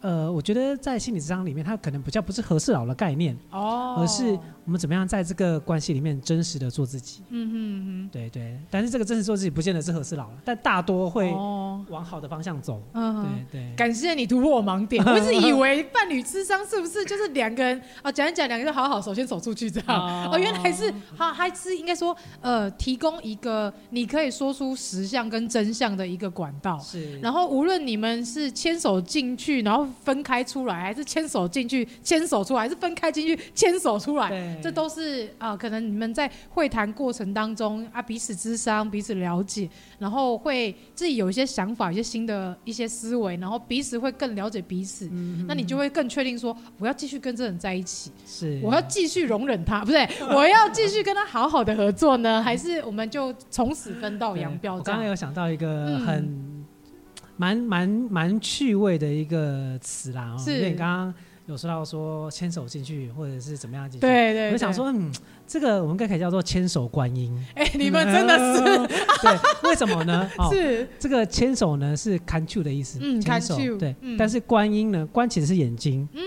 S1: 呃，我觉得在心理智商里面，它可能比较不是和事佬的概念哦，而是我们怎么样在这个关系里面真实的做自己。嗯哼嗯，对对。但是这个真实做自己，不见得是和事佬了，但大多会往好的方向走。嗯，对对。
S2: 感谢你突破我盲点，我一直以为伴侣智商是不是就是两个人啊讲一讲，两个人好好，首先走出去这样。哦，原来是他还是应该说呃，提供一个你可以说出实相跟真相的一个管道。是。然后无论你们是牵手进去，然后。分开出来，还是牵手进去，牵手出来，还是分开进去，牵手出来？这都是啊、呃，可能你们在会谈过程当中啊，彼此之商，彼此了解，然后会自己有一些想法，一些新的一些思维，然后彼此会更了解彼此。嗯、哼那你就会更确定说，我要继续跟这人在一起，是我要继续容忍他，不对，我要继续跟他好好的合作呢，还是我们就从此分道扬镳？我
S1: 刚刚有想到一个很。嗯蛮蛮蛮趣味的一个词啦，哦，是因为你刚刚有说到说牵手进去，或者是怎么样进去。
S2: 对对，
S1: 我就想说，嗯，这个我们可以叫做牵手观音。
S2: 哎，你们真的是
S1: 对？为什么呢？
S2: 是
S1: 这个牵手呢，是看手的意思。
S2: 嗯，
S1: 牵手。对，但是观音呢，观其实是眼睛。嗯，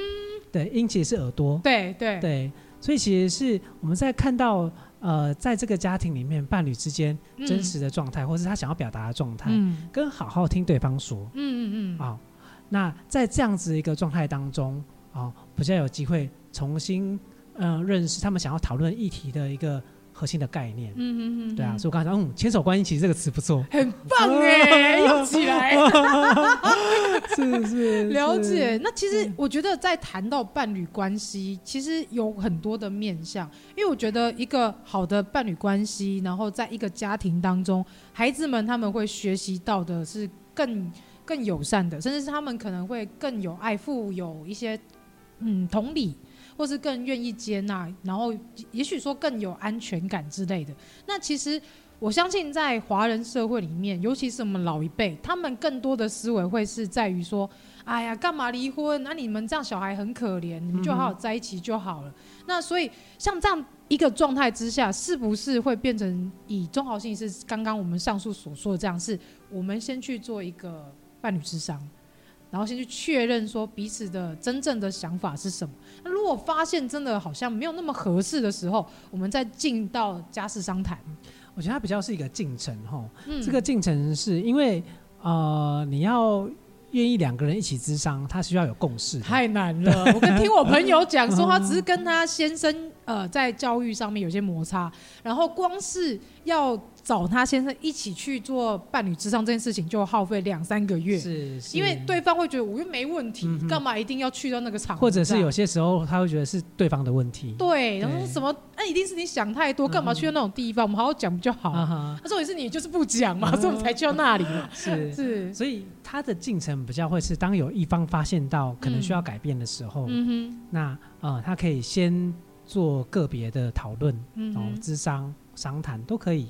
S1: 对，音其实是耳朵。
S2: 对对
S1: 对，所以其实是我们在看到呃，在这个家庭里面，伴侣之间真实的状态，或是他想要表达的状态，跟好好听对方说。嗯嗯嗯。啊，那在这样子一个状态当中。哦，比较有机会重新嗯、呃、认识他们想要讨论议题的一个核心的概念。嗯嗯嗯，对啊，所以我刚才说，嗯，牵手观音其实这个词不错，
S2: 很棒哎，用起来。
S1: 是是
S2: 了解。那其实我觉得在谈到伴侣关系，其实有很多的面向，因为我觉得一个好的伴侣关系，然后在一个家庭当中，孩子们他们会学习到的是更更友善的，甚至是他们可能会更有爱，富有一些。嗯，同理，或是更愿意接纳，然后也许说更有安全感之类的。那其实我相信，在华人社会里面，尤其是我们老一辈，他们更多的思维会是在于说：“哎呀，干嘛离婚？那、你们这样小孩很可怜，你们就好好在一起就好了。”那所以像这样一个状态之下，是不是会变成以中豪心理师刚刚我们上述所说的这样？是我们先去做一个伴侣咨商。然后先去确认说彼此的真正的想法是什么。那如果发现真的好像没有那么合适的时候，我们再进到家事商谈。
S1: 我觉得它比较是一个进程哈。嗯、这个进程是因为呃，你要愿意两个人一起咨商，他需要有共识。
S2: 太难了。我跟听我朋友讲说，他只是跟他先生呃在教育上面有些摩擦，然后光是要。找他先生一起去做伴侣之上这件事情，就耗费两三个月。
S1: 是，是
S2: 因为对方会觉得我又没问题，干、嗯、嘛一定要去到那个场？
S1: 或者是有些时候他会觉得是对方的问题。
S2: 对，然后说什么？那、啊、一定是你想太多，干嘛去到那种地方？嗯、我们好好讲不就好？他说也是你就是不讲嘛，所以我们才去到那里嘛。
S1: 是
S2: 是，
S1: 所以他的进程比较会是，当有一方发现到可能需要改变的时候，嗯哼，那呃，他可以先做个别的讨论，嗯，哦，咨商商谈都可以。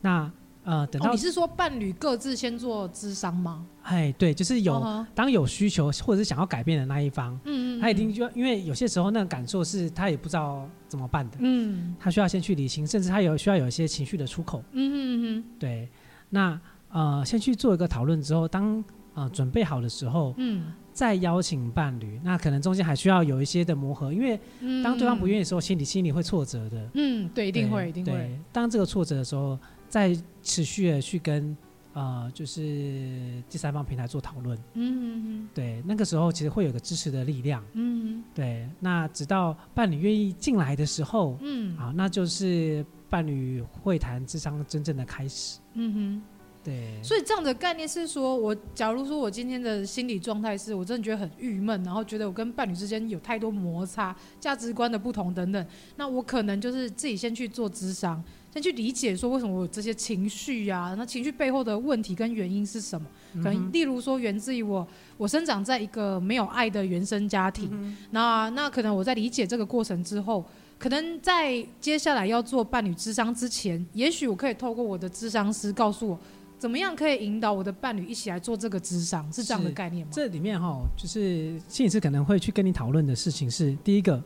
S1: 那呃，等到、
S2: 哦、你是说伴侣各自先做咨商吗？
S1: 哎，对，就是有、哦、当有需求或者是想要改变的那一方，嗯，嗯，嗯，他一定就因为有些时候那个感受是他也不知道怎么办的，嗯，他需要先去理清，甚至他有需要有一些情绪的出口，嗯嗯嗯，对，那呃，先去做一个讨论之后，当呃准备好的时候，嗯。再邀请伴侣，那可能中间还需要有一些的磨合，因为当对方不愿意的时候，心里心里会挫折的。嗯，
S2: 对，一定会，一定会。
S1: 当这个挫折的时候，再持续的去跟呃，就是第三方平台做讨论。嗯嗯嗯。对，那个时候其实会有个支持的力量。嗯嗯。对，那直到伴侣愿意进来的时候，嗯，好，那就是伴侣会谈智商真正的开始。嗯哼。对，
S2: 所以这样的概念是说，我假如说我今天的心理状态是我真的觉得很郁闷，然后觉得我跟伴侣之间有太多摩擦、价值观的不同等等，那我可能就是自己先去做智商，先去理解说为什么我有这些情绪啊，那情绪背后的问题跟原因是什么？可能例如说源自于我我生长在一个没有爱的原生家庭，嗯、那那可能我在理解这个过程之后，可能在接下来要做伴侣咨商之前，也许我可以透过我的智商师告诉我。怎么样可以引导我的伴侣一起来做这个智商？是这样的概念吗？
S1: 这里面哈，就是心理师可能会去跟你讨论的事情是：第一个，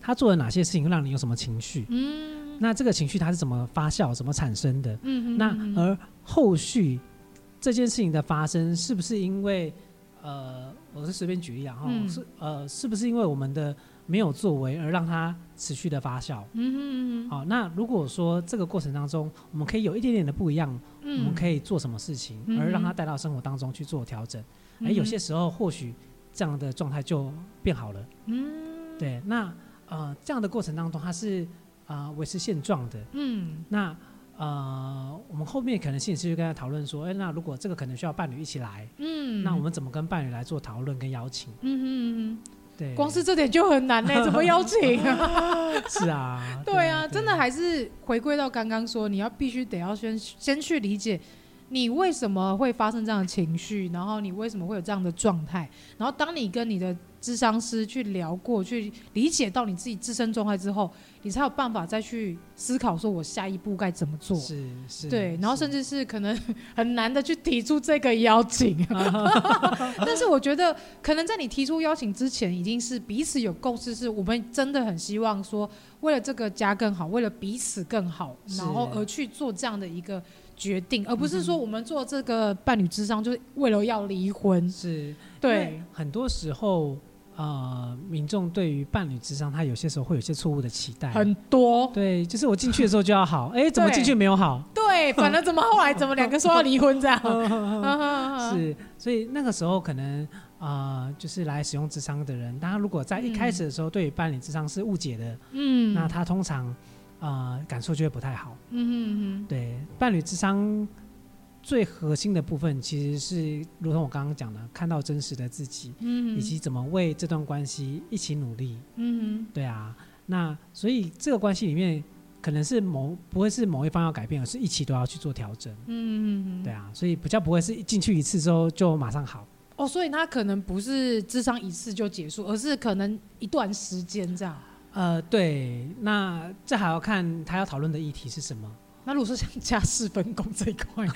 S1: 他做了哪些事情让你有什么情绪？嗯，那这个情绪它是怎么发酵、怎么产生的？嗯，那而后续这件事情的发生，是不是因为呃，我是随便举例啊，哈、嗯，是呃，是不是因为我们的没有作为而让它持续的发酵。嗯。好，那如果说这个过程当中，我们可以有一点点的不一样，嗯、我们可以做什么事情，而让它带到生活当中去做调整？哎、嗯，有些时候或许这样的状态就变好了。嗯。对，那呃这样的过程当中，它是啊维持现状的。嗯。那呃我们后面可能心理师就跟他讨论说，哎，那如果这个可能需要伴侣一起来，嗯，那我们怎么跟伴侣来做讨论跟邀请？嗯哼嗯哼。对，
S2: 光是这点就很难呢，怎么邀请？
S1: 是啊，
S2: 对啊，真的还是回归到刚刚说，你要必须得要先先去理解你为什么会发生这样的情绪，然后你为什么会有这样的状态，然后当你跟你的咨商师去聊过，去理解到你自己自身状态之后，你才有办法再去思考，说我下一步该怎么做。
S1: 是是，
S2: 对，然后甚至是可能很难的去提出这个邀请。但是我觉得，可能在你提出邀请之前，已经是彼此有共识，是我们真的很希望说，为了这个家更好，为了彼此更好，然后而去做这样的一个决定，而不是说我们做这个伴侣智商就是为了要离婚。
S1: 是，
S2: 对，
S1: 很多时候。呃，民众对于伴侣智商，他有些时候会有些错误的期待，
S2: 很多。
S1: 对，就是我进去的时候就要好，哎，怎么进去没有好？
S2: 对，反正怎么后来怎么两个说要离婚这样？
S1: 是，所以那个时候可能啊、呃，就是来使用智商的人，他如果在一开始的时候对于伴侣智商是误解的，嗯，那他通常啊、呃、感受就会不太好。嗯嗯嗯，对，伴侣智商。最核心的部分其实是，如同我刚刚讲的，看到真实的自己，嗯，以及怎么为这段关系一起努力，嗯，对啊，那所以这个关系里面可能是某不会是某一方要改变，而是一起都要去做调整，嗯，对啊，所以比较不会是进去一次之后就马上好，
S2: 哦，所以他可能不是智商一次就结束，而是可能一段时间这样，
S1: 呃，对，那这还要看他要讨论的议题是什么。
S2: 那如果说像家事分工这一块，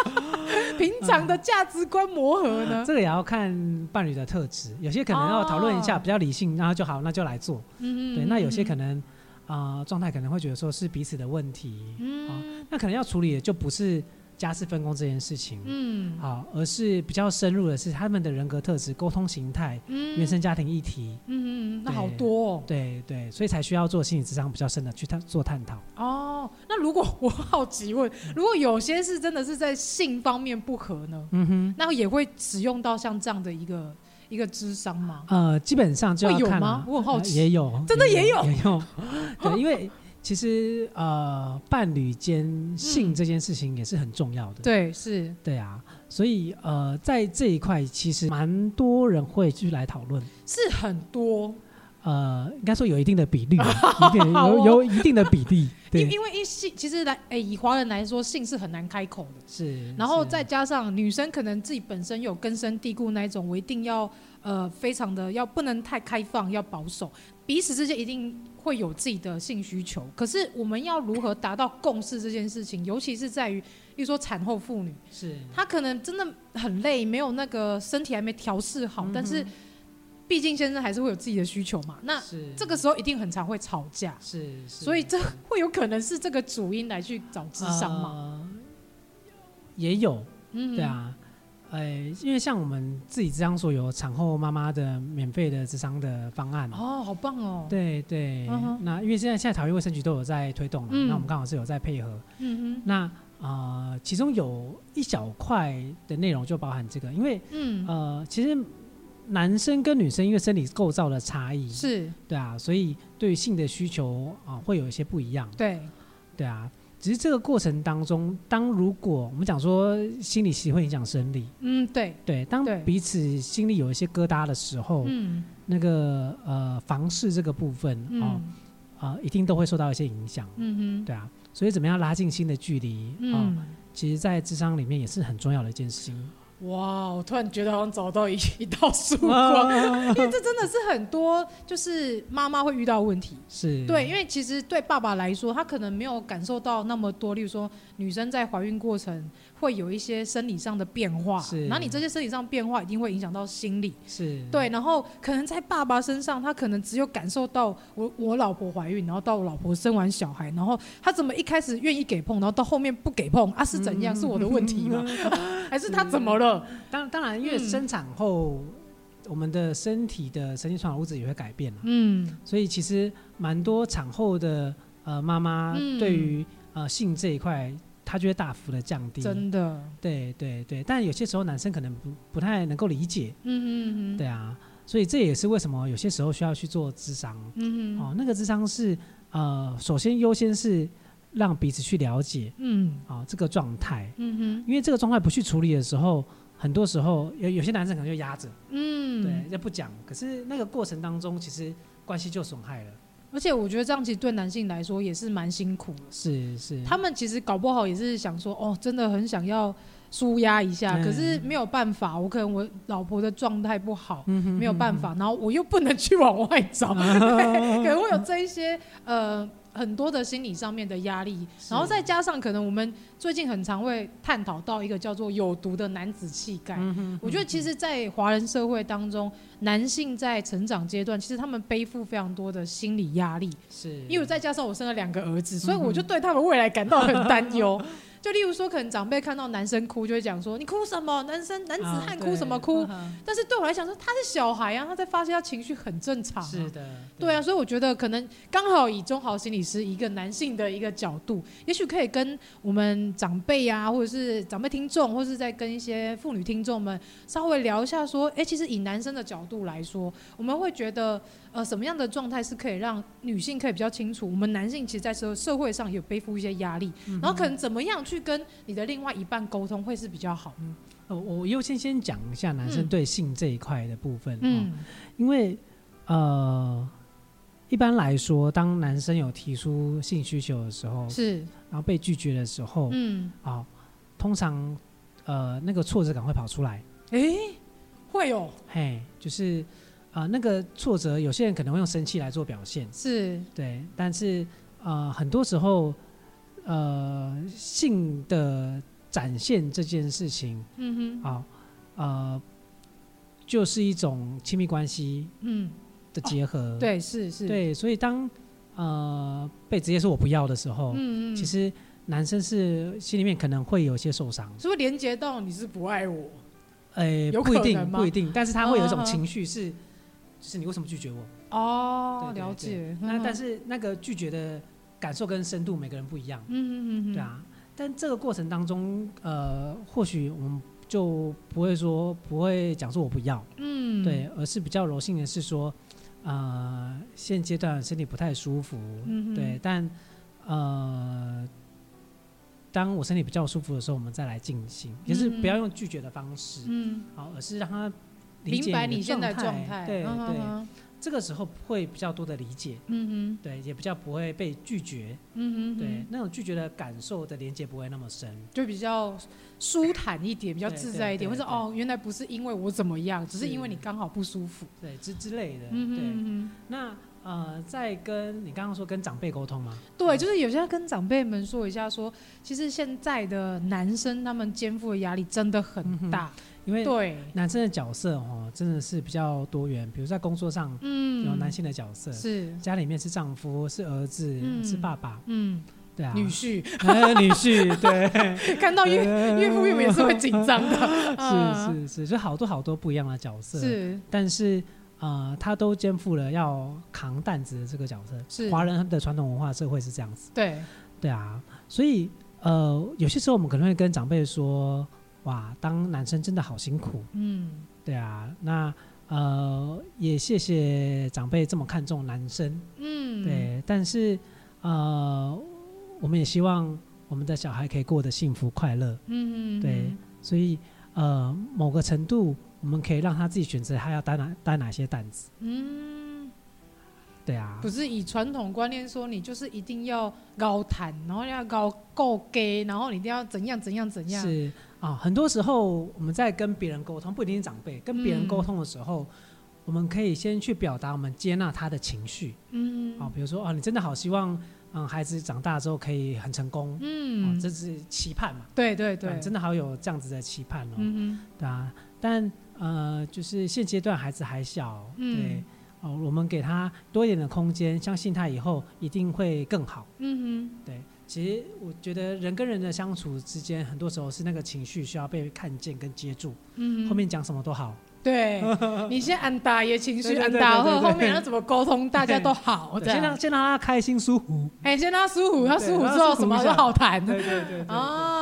S2: 平常的价值观磨合呢？
S1: 这个也要看伴侣的特质，有些可能要讨论一下比较理性，然后就好，那就来做。对，那有些可能啊状态可能会觉得说是彼此的问题，啊，那可能要处理的就不是。家事分工这件事情，嗯，好，而是比较深入的是他们的人格特质、沟通形态、嗯、原生家庭议题，嗯嗯，那好多、哦，对对，所以才需要做心理智商比较深的去探做探讨。
S2: 哦，那如果我好奇问，如果有些是真的是在性方面不合呢？嗯哼，那也会使用到像这样的一个一个智商吗？
S1: 呃，基本上就要看、吗？
S2: 我很好奇，
S1: 呃、也有，
S2: 真的也有，
S1: 也有，对，因为。其实呃，伴侣间性这件事情也是很重要的。
S2: 嗯、对，是，
S1: 对啊，所以呃，在这一块其实蛮多人会去来讨论。
S2: 是很多，
S1: 呃，应该说有一定的比例，一定有有一定的比例。对，
S2: 因为一性其实来，诶，以华人来说，性是很难开口的。
S1: 是，
S2: 然后再加上女生可能自己本身有根深蒂固那一种，我一定要呃，非常的要不能太开放，要保守，彼此之间一定。会有自己的性需求，可是我们要如何达到共识这件事情，尤其是在于，比如说产后妇女，是。她可能真的很累，没有那个身体还没调试好，嗯、但是毕竟先生还是会有自己的需求嘛，那这个时候一定很常会吵架，是，是。所以这会有可能是这个主因来去找智商吗？呃、
S1: 也有，嗯，对啊。呃，因为像我们自己智商所有产后妈妈的免费的智商的方案
S2: 哦，好棒哦！
S1: 对对，嗯、那因为现在现在桃园卫生局都有在推动了，嗯、那我们刚好是有在配合。嗯哼，那啊、呃，其中有一小块的内容就包含这个，因为嗯呃，其实男生跟女生因为生理构造的差异是，对啊，所以对于性的需求啊、呃、会有一些不一样。对，对啊。其实这个过程当中，当如果我们讲说心理其实会影响生理，嗯，对。对，当彼此心里有一些疙瘩的时候，嗯，那个呃房事这个部分啊啊、嗯呃，一定都会受到一些影响，嗯哼，对啊，所以怎么样拉近心的距离啊、嗯。呃，其实在智商里面也是很重要的一件事情。
S2: 哇，我突然觉得好像找到一一道曙光，因为这真的是很多就是妈妈会遇到问题，是。对，因为其实对爸爸来说，他可能没有感受到那么多，例如说女生在怀孕过程。会有一些生理上的变化，是。然后你这些生理上变化一定会影响到心理，是。对，然后可能在爸爸身上，他可能只有感受到我我老婆怀孕，然后到我老婆生完小孩，然后他怎么一开始愿意给碰，然后到后面不给碰啊？是怎样？嗯、是我的问题吗？还是他怎么了？
S1: 当当然，因为生产后、嗯、我们的身体的神经传导物质也会改变，嗯，所以其实蛮多产后的呃妈妈对于、嗯、呃性这一块。他就会大幅的降低，
S2: 真的，
S1: 对对对，但有些时候男生可能不不太能够理解，嗯嗯嗯，对啊，所以这也是为什么有些时候需要去做智商，嗯嗯，哦，那个智商是呃，首先优先是让彼此去了解，嗯，啊、哦，这个状态，嗯哼，因为这个状态不去处理的时候，很多时候有有些男生可能就压着，嗯，对，就不讲，可是那个过程当中其实关系就损害了。
S2: 而且我觉得这样其实对男性来说也是蛮辛苦的。
S1: 是是，
S2: 他们其实搞不好也是想说，哦，真的很想要舒压一下，可是没有办法，我可能我老婆的状态不好，没有办法，然后我又不能 去往外找，可能会有这一些呃。很多的心理上面的压力，然后再加上可能我们最近很常会探讨到一个叫做有毒的男子气概。我觉得其实，在华人社会当中，男性在成长阶段，其实他们背负非常多的心理压力。是，因为再加上我生了两个儿子，所以我就对他们未来感到很担忧。就例如说，可能长辈看到男生哭，就会讲说：“你哭什么？男生男子汉哭什么哭？”啊、但是对我来讲说，他是小孩啊，他在发泄他情绪很正常、啊。是的，对，对啊，所以我觉得可能刚好以中豪心理师一个男性的一个角度，也许可以跟我们长辈啊，或者是长辈听众，或者是在跟一些妇女听众们稍微聊一下，说：“哎、欸，其实以男生的角度来说，我们会觉得。”呃，什么样的状态是可以让女性可以比较清楚？我们男性其实，在社社会上有背负一些压力，嗯、然后可能怎么样去跟你的另外一半沟通会是比较好？嗯，
S1: 呃，我优先先讲一下男生对性这一块的部分。嗯，因为呃，一般来说，当男生有提出性需求的时候，是，然后被拒绝的时候，嗯，啊、哦，通常呃，那个挫折感会跑出来。
S2: 哎、欸，会哦，
S1: 嘿，就是。啊、呃，那个挫折，有些人可能会用生气来做表现，是对，但是呃，很多时候，呃，性的展现这件事情，嗯哼，啊，呃，就是一种亲密关系，嗯，的结合，
S2: 哦、对，是是，
S1: 对，所以当呃被直接说我不要的时候，嗯嗯，其实男生是心里面可能会有些受伤，
S2: 是不是连接到你是不爱我？
S1: 哎、欸，不一定，不一定，但是他会有一种情绪是。就是你为什么拒绝我？
S2: 哦，了解。
S1: 那但是那个拒绝的感受跟深度，每个人不一样。嗯嗯嗯，对啊。但这个过程当中，呃，或许我们就不会说不会讲说我不要，嗯，对，而是比较柔性的是说，呃，现阶段身体不太舒服，嗯哼，对，但呃，当我身体比较舒服的时候，我们再来进行，也是不要用拒绝的方式，嗯，好，而是让他。
S2: 明白你现在状态，
S1: 对对，这个时候会比较多的理解，嗯哼，对，也比较不会被拒绝，嗯哼，对，那种拒绝的感受的连接不会那么深，
S2: 就比较舒坦一点，比较自在一点，或者哦，原来不是因为我怎么样，只是因为你刚好不舒服，
S1: 对之之类的，嗯哼，那呃，在跟你刚刚说跟长辈沟通吗？
S2: 对，就是有些要跟长辈们说一下，说其实现在的男生他们肩负的压力真的很大。
S1: 因为男生的角色哦，真的是比较多元。比如在工作上，嗯，有男性的角色，是。家里面是丈夫，是儿子，是爸爸，嗯，对啊，
S2: 女婿，
S1: 女婿，对，
S2: 看到岳岳父岳母也是会紧张的，
S1: 是是是，就好多好多不一样的角色，是，但是呃，他都肩负了要扛担子的这个角色。是。华人的传统文化社会是这样子，对，对啊，所以呃，有些时候我们可能会跟长辈说。哇，当男生真的好辛苦。嗯，对啊，那呃，也谢谢长辈这么看重男生。嗯，对，但是呃，我们也希望我们的小孩可以过得幸福快乐。嗯，对，所以呃，某个程度，我们可以让他自己选择他要担哪担哪些担子。嗯，对啊，
S2: 不是以传统观念说你就是一定要高谈，然后要高够给，然后你一定要怎样怎样怎样。
S1: 是。啊、哦，很多时候我们在跟别人沟通，不一定是长辈，跟别人沟通的时候，嗯、我们可以先去表达我们接纳他的情绪。嗯，啊、哦，比如说啊、哦，你真的好希望，嗯，孩子长大之后可以很成功。嗯、哦，这是期盼嘛？
S2: 对对对，
S1: 真的好有这样子的期盼哦。嗯哼对啊，但呃，就是现阶段孩子还小，嗯、对，哦，我们给他多一点的空间，相信他以后一定会更好。嗯哼，对。其实我觉得人跟人的相处之间，很多时候是那个情绪需要被看见跟接住。嗯，后面讲什么都好。
S2: 对，你先安大爷情绪安大，后后面要怎么沟通，大家都好。
S1: 先让先让他开心舒服。
S2: 哎，先让他舒服，他舒服之后什么都好谈。对对对。哦，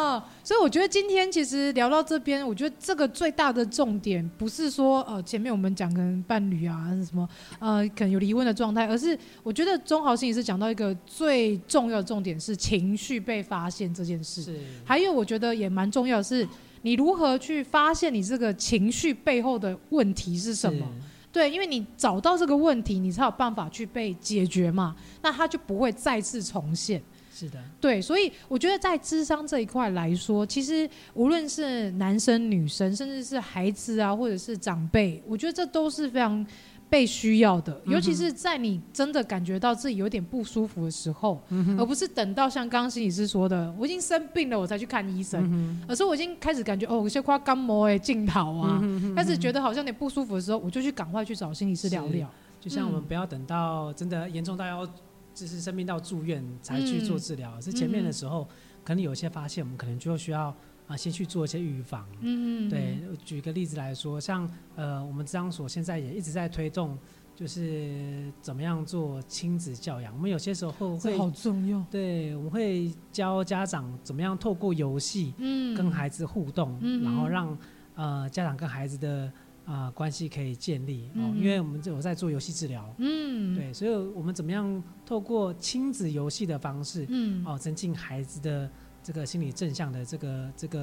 S2: 所以我觉得今天其实聊到这边，我觉得这个最大的重点不是说呃前面我们讲跟伴侣啊什么呃可能有离婚的状态，而是我觉得钟豪心理师讲到一个最重要的重点是情绪被发现这件事。是。还有我觉得也蛮重要的是。你如何去发现你这个情绪背后的问题是什么？对，因为你找到这个问题，你才有办法去被解决嘛，那它就不会再次重现。
S1: 是的，
S2: 对，所以我觉得在智商这一块来说，其实无论是男生、女生，甚至是孩子啊，或者是长辈，我觉得这都是非常被需要的。尤其是在你真的感觉到自己有点不舒服的时候，嗯、而不是等到像刚刚心理师说的，我已经生病了我才去看医生，嗯、而是我已经开始感觉哦，有些快感冒诶，镜头啊，嗯、开始觉得好像有点不舒服的时候，我就去赶快去找心理师聊聊。
S1: 就像我们不要等到真的严重到要。只是生病到住院才去做治疗，是、嗯、前面的时候、嗯、可能有些发现，我们可能就需要啊先去做一些预防。嗯，对，举个例子来说，像呃我们咨商所现在也一直在推动，就是怎么样做亲子教养。我们有些时候会
S2: 好重要，
S1: 对，我们会教家长怎么样透过游戏嗯跟孩子互动，嗯、然后让呃家长跟孩子的。啊、呃，关系可以建立哦，嗯、因为我们有在做游戏治疗，嗯，对，所以我们怎么样透过亲子游戏的方式，嗯，哦，增进孩子的这个心理正向的这个这个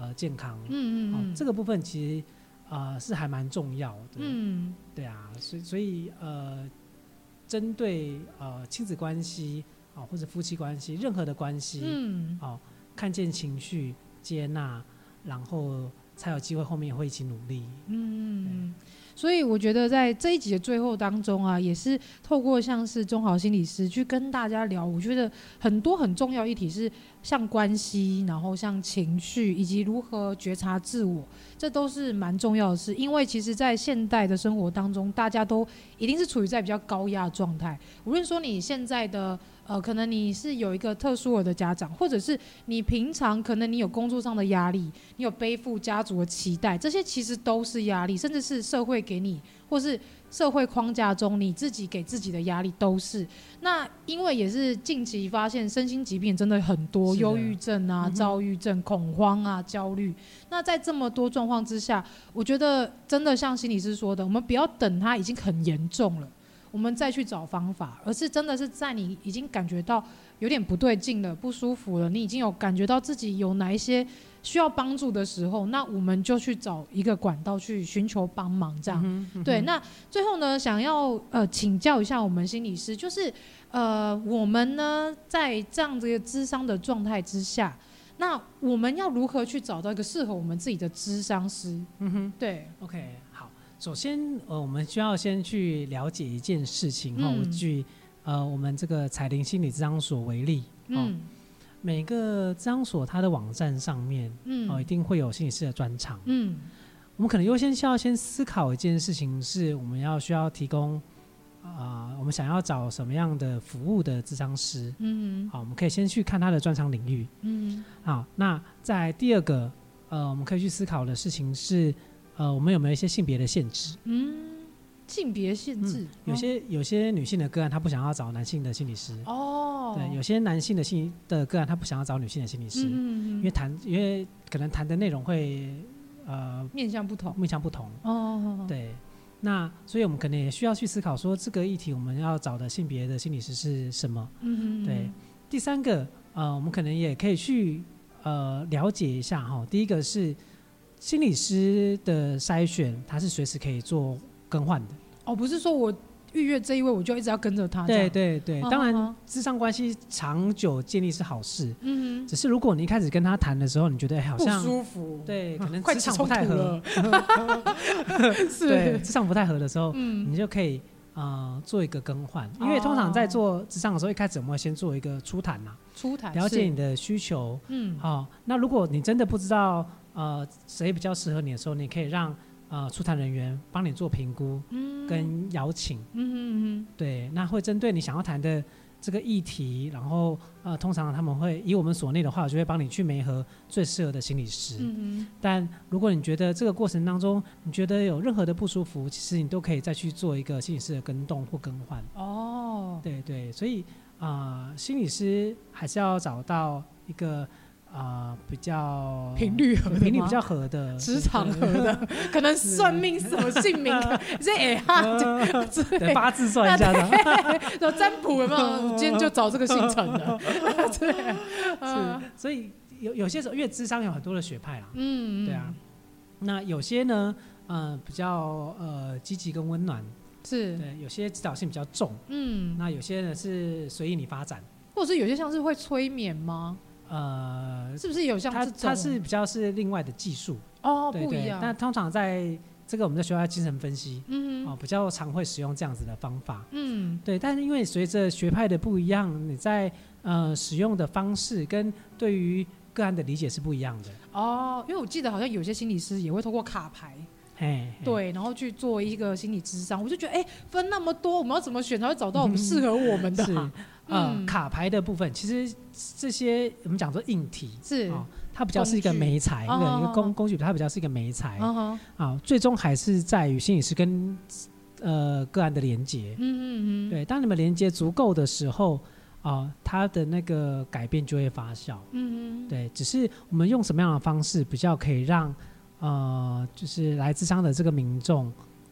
S1: 呃健康，嗯嗯，哦，这个部分其实啊、呃、是还蛮重要的，嗯，对啊，所以所以呃，针对呃亲子关系啊、哦、或者夫妻关系任何的关系，嗯，哦，看见情绪，接纳，然后。才有机会，后面也会一起努力。
S2: 嗯，所以我觉得在这一集的最后当中啊，也是透过像是中豪心理师去跟大家聊，我觉得很多很重要议题是像关系，然后像情绪，以及如何觉察自我，这都是蛮重要的事。因为其实，在现代的生活当中，大家都一定是处于在比较高压状态，无论说你现在的。呃，可能你是有一个特殊儿的家长，或者是你平常可能你有工作上的压力，你有背负家族的期待，这些其实都是压力，甚至是社会给你，或是社会框架中你自己给自己的压力都是。那因为也是近期发现身心疾病真的很多，忧郁症啊、躁郁症、恐慌啊、焦虑。那在这么多状况之下，我觉得真的像心理师说的，我们不要等它已经很严重了。我们再去找方法，而是真的是在你已经感觉到有点不对劲了、不舒服了，你已经有感觉到自己有哪一些需要帮助的时候，那我们就去找一个管道去寻求帮忙，这样。嗯嗯、对，那最后呢，想要呃请教一下我们心理师，就是呃我们呢在这样子一个咨商的状态之下，那我们要如何去找到一个适合我们自己的咨商师？嗯哼，对，OK。
S1: 首先，呃，我们需要先去了解一件事情哈。嗯、我举呃我们这个彩铃心理咨商所为例，嗯，每个咨商所它的网站上面，嗯，哦，一定会有心理师的专长，嗯，我们可能优先需要先思考一件事情，是我们要需要提供啊、呃，我们想要找什么样的服务的咨商师，嗯，好，我们可以先去看他的专长领域，嗯，好，那在第二个，呃，我们可以去思考的事情是。呃，我们有没有一些性别的限制？嗯，
S2: 性别限制，
S1: 嗯、有些有些女性的个案，她不想要找男性的心理师。哦，对，有些男性的心的个案，他不想要找女性的心理师，嗯嗯嗯，因为谈，因为可能谈的内容会呃
S2: 面向不同，
S1: 面向不同。哦，对，那所以我们可能也需要去思考说，这个议题我们要找的性别的心理师是什么？嗯嗯，对。第三个，呃，我们可能也可以去呃了解一下哈，第一个是。心理师的筛选，他是随时可以做更换的。
S2: 哦，不是说我预约这一位，我就一直要跟着他。
S1: 对对对，当然，智商关系长久建立是好事。嗯哼。只是如果你一开始跟他谈的时候，你觉得好像
S2: 不舒服，
S1: 对，可能磁场不太合。是。对，磁场不太合的时候，嗯，你就可以啊做一个更换。因为通常在做咨商的时候，一开始我们会先做一个初谈呐，
S2: 初谈，
S1: 了解你的需求。嗯。好，那如果你真的不知道。呃，谁比较适合你的时候，你可以让呃出谈人员帮你做评估，跟邀请，嗯嗯嗯，对，那会针对你想要谈的这个议题，然后呃，通常他们会以我们所内的话，我就会帮你去媒合最适合的心理师。嗯嗯。但如果你觉得这个过程当中，你觉得有任何的不舒服，其实你都可以再去做一个心理师的跟动或更换。哦。对对，所以啊、呃，心理师还是要找到一个。啊、呃，比较
S2: 频率合，
S1: 频率比较合的，
S2: 职场合的，可能算命什么姓名，这哎哈，
S1: 对，八字算一下的，
S2: 有占卜有没有？今天就找这个姓陈的，对，
S1: 是，所以有有些时候，因为智商有很多的学派啦，嗯，对啊，那有些呢，嗯、呃、比较呃积极跟温暖，
S2: 是。
S1: 对，有些指导性比较重，嗯，那有些呢是随意你发展，
S2: 或者是有些像是会催眠吗？
S1: 呃，
S2: 是不是有像？
S1: 它它是比较是另外的技术
S2: 哦，
S1: 对对
S2: 不一样。
S1: 但通常在这个我们在学校精神分析，嗯哦，比较常会使用这样子的方法，嗯，对。但是因为随着学派的不一样，你在呃使用的方式跟对于个案的理解是不一样的
S2: 哦。因为我记得好像有些心理师也会通过卡牌，
S1: 嘿，
S2: 对，然后去做一个心理咨商。我就觉得，哎，分那么多，我们要怎么选才会找到我们适合我们的？
S1: 是。呃、嗯，卡牌的部分，其实这些我们讲说硬体
S2: 是、
S1: 哦，它比较是一个媒材，一个一个工工具，它比较是一个媒材啊、哦，最终还是在于心理师跟呃个案的连接。嗯嗯嗯，对，当你们连接足够的时候，啊、哦，它的那个改变就会发酵。嗯嗯，对，只是我们用什么样的方式比较可以让呃，就是来咨商的这个民众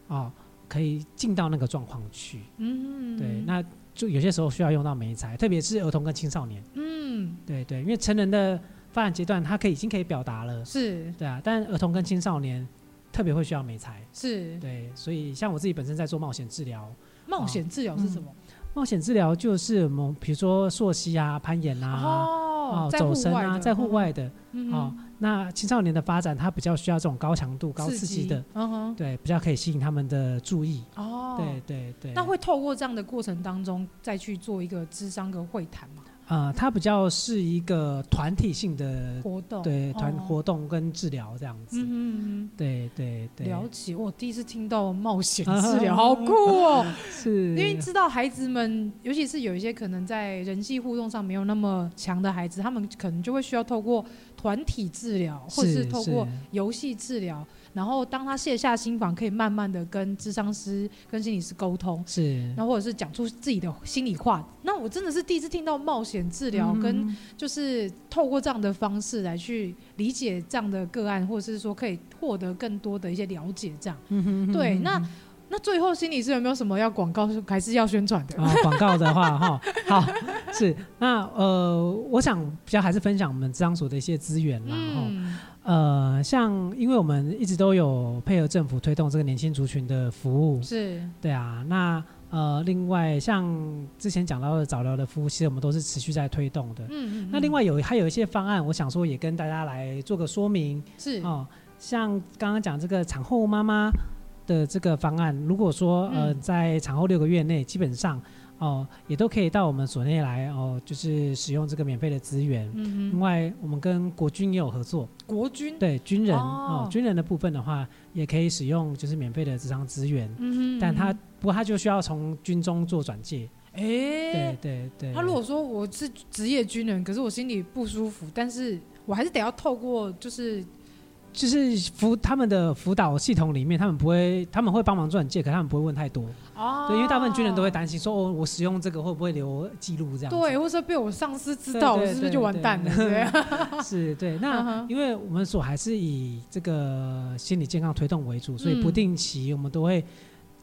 S1: 啊、哦，可以进到那个状况去。嗯嗯，对，那。就有些时候需要用到媒材，特别是儿童跟青少年。嗯，对对，因为成人的发展阶段，他可以已经可以表达了，
S2: 是，
S1: 对啊。但儿童跟青少年特别会需要媒材，
S2: 是
S1: 对。所以像我自己本身在做冒险治疗，
S2: 冒险治疗是什么？
S1: 嗯、冒险治疗就是我们比如说溯溪啊、攀岩啊、
S2: 哦、
S1: 走神啊，在户外的，嗯、哦。那青少年的发展，他比较需要这种高强度、高刺激的，嗯、对，比较可以吸引他们的注意。哦，对对对。
S2: 那会透过这样的过程当中，再去做一个智商的会谈吗？
S1: 呃，它比较是一个团体性的
S2: 活动，
S1: 对团活动跟治疗这样子。嗯嗯对对对。
S2: 了解，我第一次听到冒险治疗，好酷哦！
S1: 是，
S2: 因为知道孩子们，尤其是有一些可能在人际互动上没有那么强的孩子，他们可能就会需要透过团体治疗，或者是透过游戏治疗。然后当他卸下心防，可以慢慢的跟智商师、跟心理师沟通，
S1: 是，
S2: 然后或者是讲出自己的心里话。那我真的是第一次听到冒险治疗，嗯、跟就是透过这样的方式来去理解这样的个案，或者是说可以获得更多的一些了解。这样，嗯、哼哼哼对。那那最后心理师有没有什么要广告还是要宣传的？
S1: 啊，广告的话 哈，好是那呃，我想比较还是分享我们咨商所的一些资源，啦，哈。嗯呃，像因为我们一直都有配合政府推动这个年轻族群的服务，
S2: 是
S1: 对啊。那呃，另外像之前讲到的早疗的服务，其实我们都是持续在推动的。嗯。那另外有还有一些方案，我想说也跟大家来做个说明。
S2: 是
S1: 哦，像刚刚讲这个产后妈妈的这个方案，如果说呃在产后六个月内，基本上。哦，也都可以到我们所内来哦，就是使用这个免费的资源。嗯，另外，我们跟国军也有合作。
S2: 国军
S1: 对军人哦，哦，军人的部分的话，也可以使用就是免费的职场资源。嗯，但他不过他就需要从军中做转介。哎，对对对。
S2: 他如果说我是职业军人，可是我心里不舒服，但是我还是得要透过就是。
S1: 就是辅他们的辅导系统里面，他们不会，他们会帮忙转介，可他们不会问太多。哦。对，因为大部分军人都会担心说，哦，我使用这个会不会留记录这样。对，
S2: 或者被我上司知道，我是不是就完蛋了？对。
S1: 是，对。那因为我们所还是以这个心理健康推动为主，所以不定期我们都会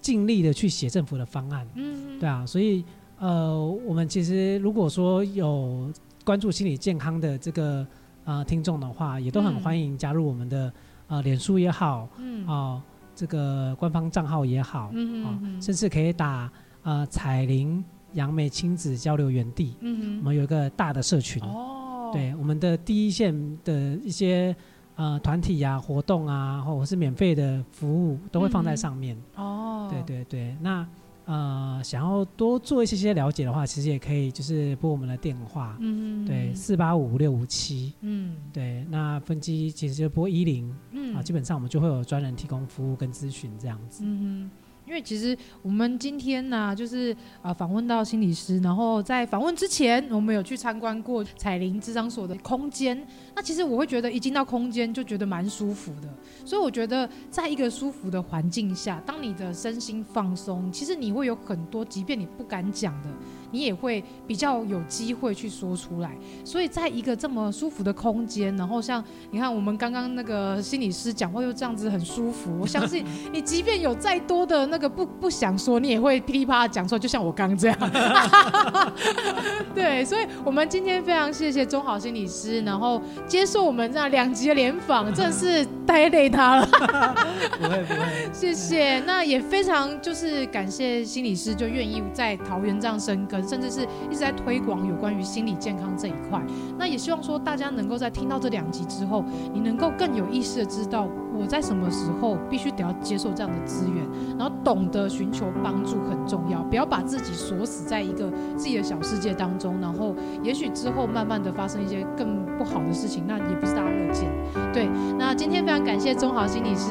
S1: 尽力的去写政府的方案。嗯。对啊，所以呃，我们其实如果说有关注心理健康的这个。啊、呃，听众的话也都很欢迎加入我们的、嗯、呃脸书也好，嗯，哦、呃，这个官方账号也好，嗯嗯、呃，甚至可以打啊彩铃杨梅亲子交流园地，嗯我们有一个大的社群，哦，对，我们的第一线的一些呃团体啊、活动啊，或者是免费的服务都会放在上面，嗯、哦，对对对，那。呃，想要多做一些些了解的话，其实也可以就是拨我们的电话，嗯，对，四八五五六五七，嗯，对，那分机其实就拨一零，嗯，啊，基本上我们就会有专人提供服务跟咨询这样子，嗯因为其实我们今天呢、啊，就是啊访问到心理师，然后在访问之前，我们有去参观过彩铃智商所的空间。那其实我会觉得一进到空间就觉得蛮舒服的，所以我觉得在一个舒服的环境下，当你的身心放松，其实你会有很多，即便你不敢讲的。
S2: 你也会比较有机会去说出来。所以在一个这么舒服的空间，然后像你看我们刚刚那个心理师讲话又这样子很舒服，我相信 你即便有再多的那个不不想说，你也会噼里啪啦讲出来，就像我刚刚这样。对，所以我们今天非常谢谢中好心理师，然后接受我们这样两集的联访，真的是太累他了。
S1: 不会不会，
S2: 谢谢。那也非常就是感谢心理师就愿意在桃园这样生根，甚至是一直在推广有关于心理健康这一块。那也希望说大家能够在听到这两集之后，你能够更有意识的知道我在什么时候必须得要接受这样的资源，然后懂得寻求帮助很重要，不要把自己锁死在一个自己的小世界当中，然后也许之后慢慢的发生一些更不好的事情，那也不是大家乐见。对，那今天非常感谢中豪心理师，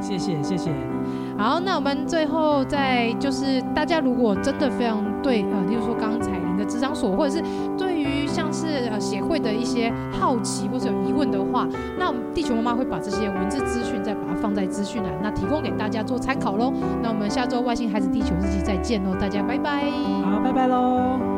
S1: 谢谢谢谢。
S2: 好，那我们最后再就是大家如果真的非常对呃，例如说刚才您的智商所，或者是像是呃协会的一些好奇或者有疑问的话，那我们地球妈妈会把这些文字资讯再把它放在资讯栏，那提供给大家做参考喽。那我们下周外星孩子地球日记再见喽，大家拜拜。
S1: 好，拜拜喽。